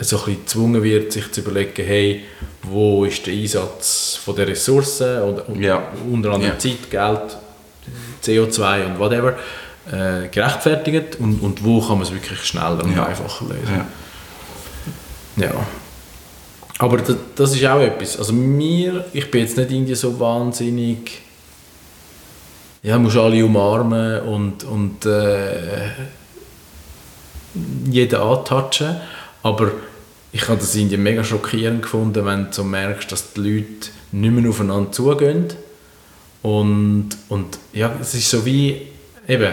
[SPEAKER 1] so ein bisschen gezwungen wird, sich zu überlegen, hey, wo ist der Einsatz von der Ressourcen und, und
[SPEAKER 2] Ja.
[SPEAKER 1] unter anderem
[SPEAKER 2] Ja.
[SPEAKER 1] Zeit, Geld, CO2 und whatever äh, gerechtfertigt und, und wo kann man es wirklich schneller und
[SPEAKER 2] Ja.
[SPEAKER 1] einfacher lösen.
[SPEAKER 2] Ja.
[SPEAKER 1] Aber das, das ist auch etwas. Also mir, ich bin jetzt nicht irgendwie so wahnsinnig. Ja, musst alle umarmen und, und äh, jeden antatschen. Aber ich habe das irgendwie mega schockierend gefunden, wenn du so merkst, dass die Leute nicht mehr aufeinander zugehen. Und, und ja, es ist so wie, eben,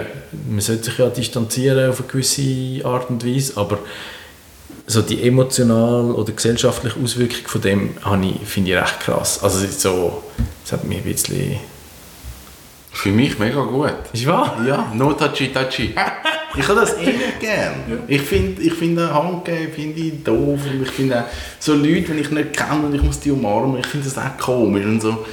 [SPEAKER 1] man sollte sich ja distanzieren auf eine gewisse Art und Weise, aber so die emotionale oder gesellschaftliche Auswirkung von dem ich, finde ich recht krass. Also es ist so, es hat mich ein bisschen...
[SPEAKER 2] Für mich mega gut.
[SPEAKER 1] Ist wahr?
[SPEAKER 2] Ja, no touchy touchy. ich habe das eh nicht gern. Ich finde ich find Handgeben finde ich doof und ich finde auch so Leute, wenn ich nicht kenne und ich muss die umarmen, ich finde das auch komisch und so.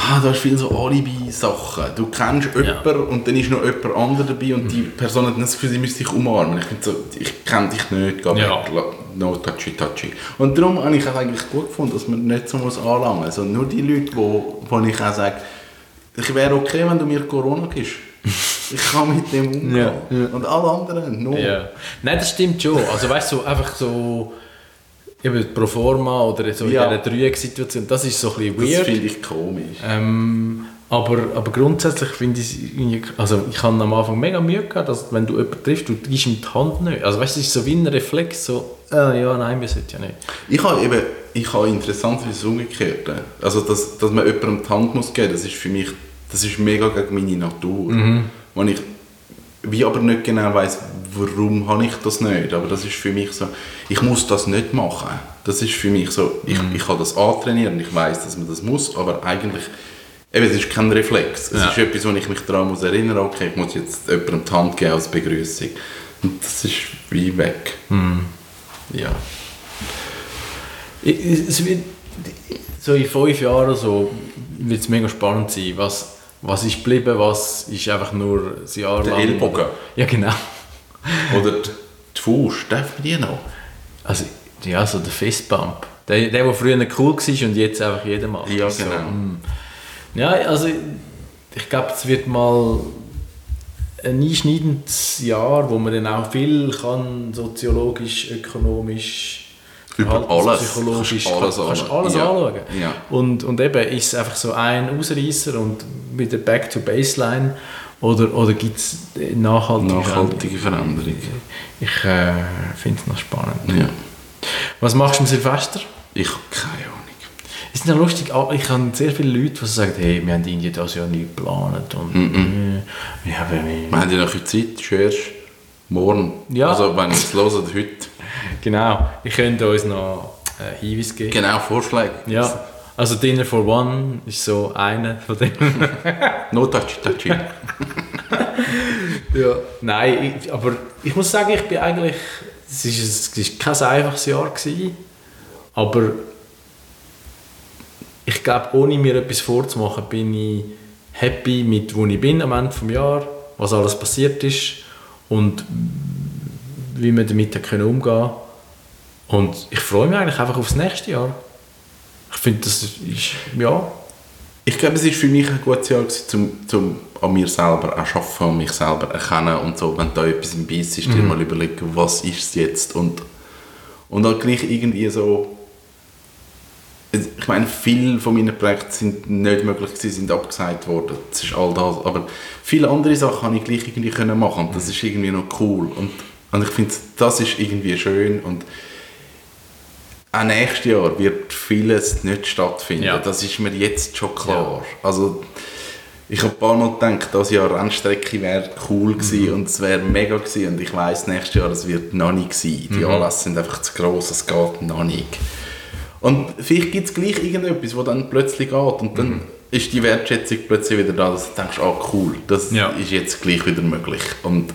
[SPEAKER 2] Ah, da ist viel so Alibi-Sachen. Du kennst jemanden und dann ist noch jemand anderes dabei und die Person hat das Gefühl, sie müsste dich umarmen. Ich finde so, ich kenne dich nicht, geh
[SPEAKER 1] Ja.
[SPEAKER 2] weg, no touchy touchy. Und darum habe ich es eigentlich gut gefunden, dass man nicht so muss anlangen muss. Also nur die Leute, wo, wo ich auch sage, ich wäre okay, wenn du mir Corona gibst. Ich kann mit dem umgehen.
[SPEAKER 1] Ja, ja.
[SPEAKER 2] Und alle anderen, no.
[SPEAKER 1] Ja. Nein, das stimmt schon. Also weißt du, so, einfach so eben pro forma oder so
[SPEAKER 2] Ja.
[SPEAKER 1] in dieser Dreiecksituation, das ist so ein bisschen
[SPEAKER 2] Das
[SPEAKER 1] weird.
[SPEAKER 2] finde ich komisch.
[SPEAKER 1] Ähm, Aber, aber grundsätzlich finde ich es also ich habe am Anfang mega Mühe gehabt, dass wenn du jemanden triffst, du gibst ihm die Hand nicht. Also weißt du, es ist so wie ein Reflex, so, äh, ja, nein, wir sollten ja nicht.
[SPEAKER 2] Ich habe eben, ich habe interessant wie das Umgekehrte. Also, dass, dass man jemandem die Hand muss geben, das ist für mich, das ist mega gegen meine Natur. Wo ich wie aber nicht genau weiß, warum habe ich das nicht. Aber das ist für mich so, ich muss das nicht machen. Das ist für mich so, ich, ich kann das antrainieren, ich weiß, dass man das muss, aber eigentlich, eben, es ist kein Reflex. Es
[SPEAKER 1] Ja.
[SPEAKER 2] ist etwas, wo ich mich daran muss erinnern muss, okay, ich muss jetzt jemandem die Hand geben als Begrüßung. Und das ist wie weg. Ja.
[SPEAKER 1] Ich- ich- Es wird, so in fünf Jahren so wird es mega spannend sein, was, was ist geblieben, was ist einfach nur ein Jahr
[SPEAKER 2] Der
[SPEAKER 1] lang.
[SPEAKER 2] Ellbogen.
[SPEAKER 1] Ja, genau.
[SPEAKER 2] Oder die, die Faust, darf man die noch?
[SPEAKER 1] Also, ja, so der Fistbump. Der, der, der früher cool war und jetzt einfach jeder macht.
[SPEAKER 2] Ja,
[SPEAKER 1] So,
[SPEAKER 2] genau.
[SPEAKER 1] mm. Ja, also ich glaube, es wird mal ein einschneidendes Jahr, wo man dann auch viel kann, soziologisch, ökonomisch,
[SPEAKER 2] Über alles.
[SPEAKER 1] psychologisch,
[SPEAKER 2] Kannst alles
[SPEAKER 1] kann- kannst
[SPEAKER 2] anschauen.
[SPEAKER 1] alles
[SPEAKER 2] Ja.
[SPEAKER 1] anschauen.
[SPEAKER 2] Ja.
[SPEAKER 1] Und, und eben, ist es einfach so ein Ausreißer und wieder back to baseline oder, oder gibt es nachhaltige,
[SPEAKER 2] Nachhaltige Veränderung.
[SPEAKER 1] Ich äh, finde es noch spannend.
[SPEAKER 2] Ja.
[SPEAKER 1] Was machst du am Silvester?
[SPEAKER 2] Ich habe keine Ahnung.
[SPEAKER 1] Es ist noch lustig, ah, ich habe sehr viele Leute, die sagen, hey, wir haben irgendwie das Jahr nicht geplant und ja, aber wir-
[SPEAKER 2] Wir haben ja noch viel Zeit, schon erst morgen.
[SPEAKER 1] Ja.
[SPEAKER 2] Also wenn ihr es hört, heute.
[SPEAKER 1] Genau, ich könnte uns noch äh, Hinweis geben.
[SPEAKER 2] Genau, Vorschläge.
[SPEAKER 1] Ja, also Dinner for One ist so einer von denen.
[SPEAKER 2] No touchy, touchy.
[SPEAKER 1] ja. Nein, ich, aber ich muss sagen, ich bin eigentlich, es ist, es ist kein einfaches Jahr gewesen, aber ich glaube, ohne mir etwas vorzumachen, bin ich happy mit, wo ich bin am Ende des Jahres, was alles passiert ist und wie wir damit haben können umgehen Und ich freue mich eigentlich einfach aufs nächste Jahr. Ich finde, das ist, ja,
[SPEAKER 2] Ich glaube, es war für mich ein gutes Jahr, gewesen, zum, an mir selber arbeiten und mich selber erkennen und so, wenn da etwas im Biss ist, dir mal überlegen, was ist es jetzt und, und dann gleich irgendwie so ich meine, viele von meinen Projekten sind nicht möglich gewesen, sind abgesagt worden. Das ist all das. Aber viele andere Sachen habe ich gleich irgendwie können machen und das ist irgendwie noch cool. Und, und ich finde, das ist irgendwie schön und auch nächstes Jahr wird vieles nicht stattfinden.
[SPEAKER 1] Ja.
[SPEAKER 2] Das ist mir jetzt schon klar. Also, ich habe ein paar Mal gedacht, das Jahr Rennstrecke wäre cool gewesen und es wäre mega gewesen. Und ich weiß nächstes Jahr, es wird noch nicht sein. Die Anlässe sind einfach zu gross, es geht noch nicht. Und vielleicht gibt es gleich irgendetwas, wo dann plötzlich geht und dann ist die Wertschätzung plötzlich wieder da, dass du denkst, ah cool, das
[SPEAKER 1] Ja.
[SPEAKER 2] ist jetzt gleich wieder möglich. Und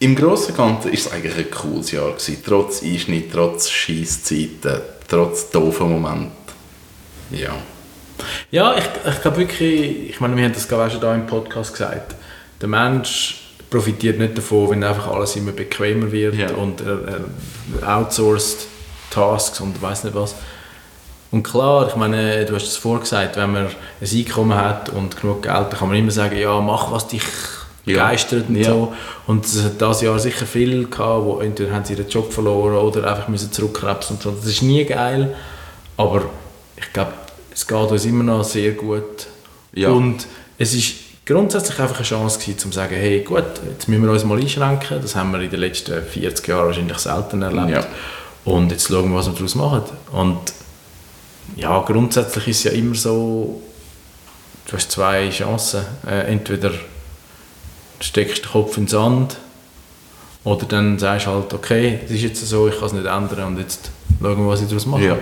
[SPEAKER 2] im Großen und Ganzen ist es eigentlich ein cooles Jahr gewesen, trotz Einschnitt, trotz Scheisszeiten, trotz doofen Momenten. Ja.
[SPEAKER 1] Ja, ich, ich glaube wirklich, ich meine, wir haben das ich auch schon da im Podcast gesagt, der Mensch profitiert nicht davon, wenn einfach alles immer bequemer wird
[SPEAKER 2] Ja.
[SPEAKER 1] und er, er outsourced Tasks und weiß nicht was. Und klar, ich meine, du hast es vorgesagt, wenn man ein Einkommen hat und genug Geld, dann kann man immer sagen, ja, mach was dich
[SPEAKER 2] Ja.
[SPEAKER 1] begeistert und
[SPEAKER 2] Ja.
[SPEAKER 1] so. Und es hat dieses Jahr sicher viele gehabt, wo entweder haben sie ihren Job verloren oder einfach müssen zurückkrebsen und so. Das ist nie geil, aber ich glaube, es geht uns immer noch sehr gut.
[SPEAKER 2] Ja.
[SPEAKER 1] Und es ist grundsätzlich einfach eine Chance gewesen, um zu sagen, hey gut, jetzt müssen wir uns mal einschränken. Das haben wir in den letzten 40 Jahren wahrscheinlich selten erlebt.
[SPEAKER 2] Ja.
[SPEAKER 1] Und jetzt schauen wir, was wir daraus machen. Und ja, grundsätzlich ist es ja immer so, du hast zwei Chancen. Äh, entweder steckst den Kopf in den Sand oder dann sagst du halt, okay, es ist jetzt so, ich kann es nicht ändern und jetzt schauen wir, was ich daraus mache.
[SPEAKER 2] ja.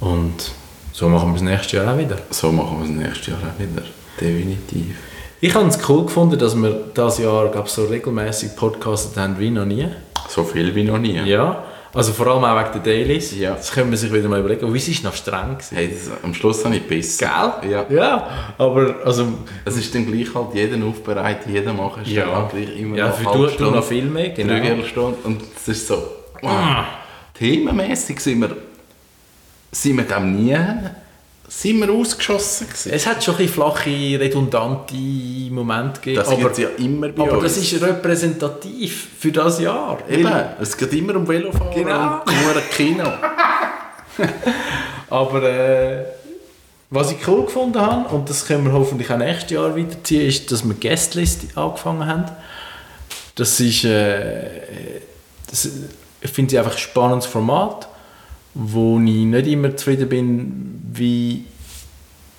[SPEAKER 1] Und so machen wir es nächstes Jahr auch wieder.
[SPEAKER 2] So machen wir es nächstes Jahr auch wieder. Definitiv.
[SPEAKER 1] Ich habe es cool gefunden, dass wir dieses Jahr glaub, so regelmäßig podcastet haben wie noch nie.
[SPEAKER 2] So viel wie noch nie.
[SPEAKER 1] Ja. Also vor allem auch wegen der Dailies.
[SPEAKER 2] Ja.
[SPEAKER 1] Das können wir sich wieder mal überlegen. Wie ist es noch streng gewesen?
[SPEAKER 2] Hey, das, am Schluss habe ich besser.
[SPEAKER 1] Gell?
[SPEAKER 2] Ja.
[SPEAKER 1] Ja, aber also...
[SPEAKER 2] Es ist dann gleich halt jeden aufbereitet, jeder macht es
[SPEAKER 1] Ja,
[SPEAKER 2] halt gleich immer
[SPEAKER 1] ja
[SPEAKER 2] noch
[SPEAKER 1] für du,
[SPEAKER 2] halbe
[SPEAKER 1] du noch
[SPEAKER 2] Stunde,
[SPEAKER 1] viel mehr, genau.
[SPEAKER 2] Dreiviertel Stunde und es ist so... Wow. Themenmässig sind wir... Sind wir dem nie... Sind wir ausgeschossen gewesen.
[SPEAKER 1] Es hat schon ein bisschen flache, redundante Momente gegeben.
[SPEAKER 2] Das
[SPEAKER 1] aber,
[SPEAKER 2] gibt es ja immer bei
[SPEAKER 1] aber
[SPEAKER 2] uns.
[SPEAKER 1] das ist repräsentativ für das Jahr.
[SPEAKER 2] Eben, es geht immer um Velofahren
[SPEAKER 1] Genau.
[SPEAKER 2] und nur ein Kino.
[SPEAKER 1] Aber äh, Was ich cool gefunden habe, und das können wir hoffentlich auch nächstes Jahr weiterziehen, ist, dass wir Guestlist angefangen haben. Das ist, äh, das, ich finde es einfach ein spannendes Format, wo ich nicht immer zufrieden bin, wie,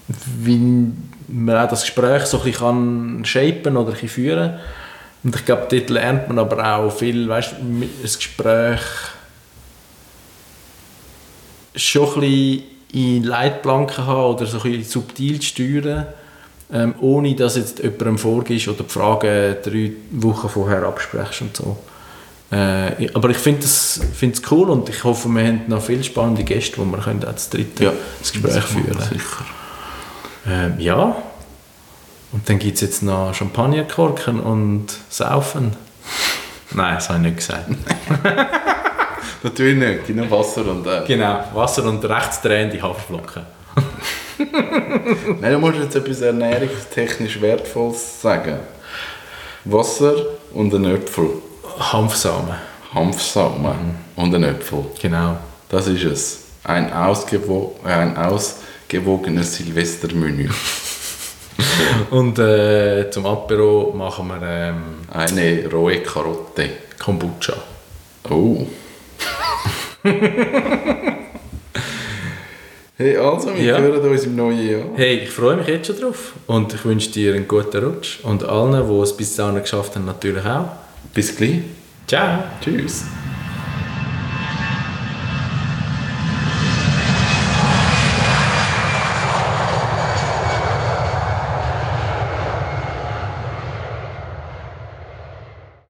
[SPEAKER 1] wie man auch das Gespräch so ein bisschen shapen oder ein bisschen führen Und ich glaube, dort lernt man aber auch viel, weißt du, das Gespräch schon ein bisschen in Leitplanken haben oder so ein bisschen subtil steuern, ähm, ohne dass jetzt jemandem vorgibst oder die Fragen drei Wochen vorher absprichst und so. Äh, aber ich finde es cool und ich hoffe, wir haben noch viele spannende Gäste, wo wir können als dritte
[SPEAKER 2] Ja,
[SPEAKER 1] das Gespräch
[SPEAKER 2] das
[SPEAKER 1] führen
[SPEAKER 2] Sicher.
[SPEAKER 1] ähm, Ja. Und dann gibt es jetzt noch Champagnerkorken und Saufen. Nein, das habe ich nicht gesagt.
[SPEAKER 2] Natürlich nicht, genug Wasser und... Äh.
[SPEAKER 1] genau, Wasser und rechtsdrehende Haferflocken.
[SPEAKER 2] Nein, du musst jetzt etwas ernährungstechnisch Wertvolles sagen. Wasser und ein Äpfel.
[SPEAKER 1] Hanfsamen,
[SPEAKER 2] Hanfsamen und ein Äpfel.
[SPEAKER 1] genau.
[SPEAKER 2] Das ist es. Ein, ausgewo ein ausgewogenes Silvestermenü.
[SPEAKER 1] Und äh, zum Apero machen wir ähm,
[SPEAKER 2] Eine rohe Karotte.
[SPEAKER 1] Kombucha.
[SPEAKER 2] Oh. hey, also, wir
[SPEAKER 1] Ja.
[SPEAKER 2] hören uns im neuen Jahr.
[SPEAKER 1] Hey, ich freue mich jetzt schon drauf. Und ich wünsche dir einen guten Rutsch. Und allen, die es bis dahin geschafft haben, natürlich auch.
[SPEAKER 2] Bis gleich.
[SPEAKER 1] Ciao.
[SPEAKER 2] Tschüss.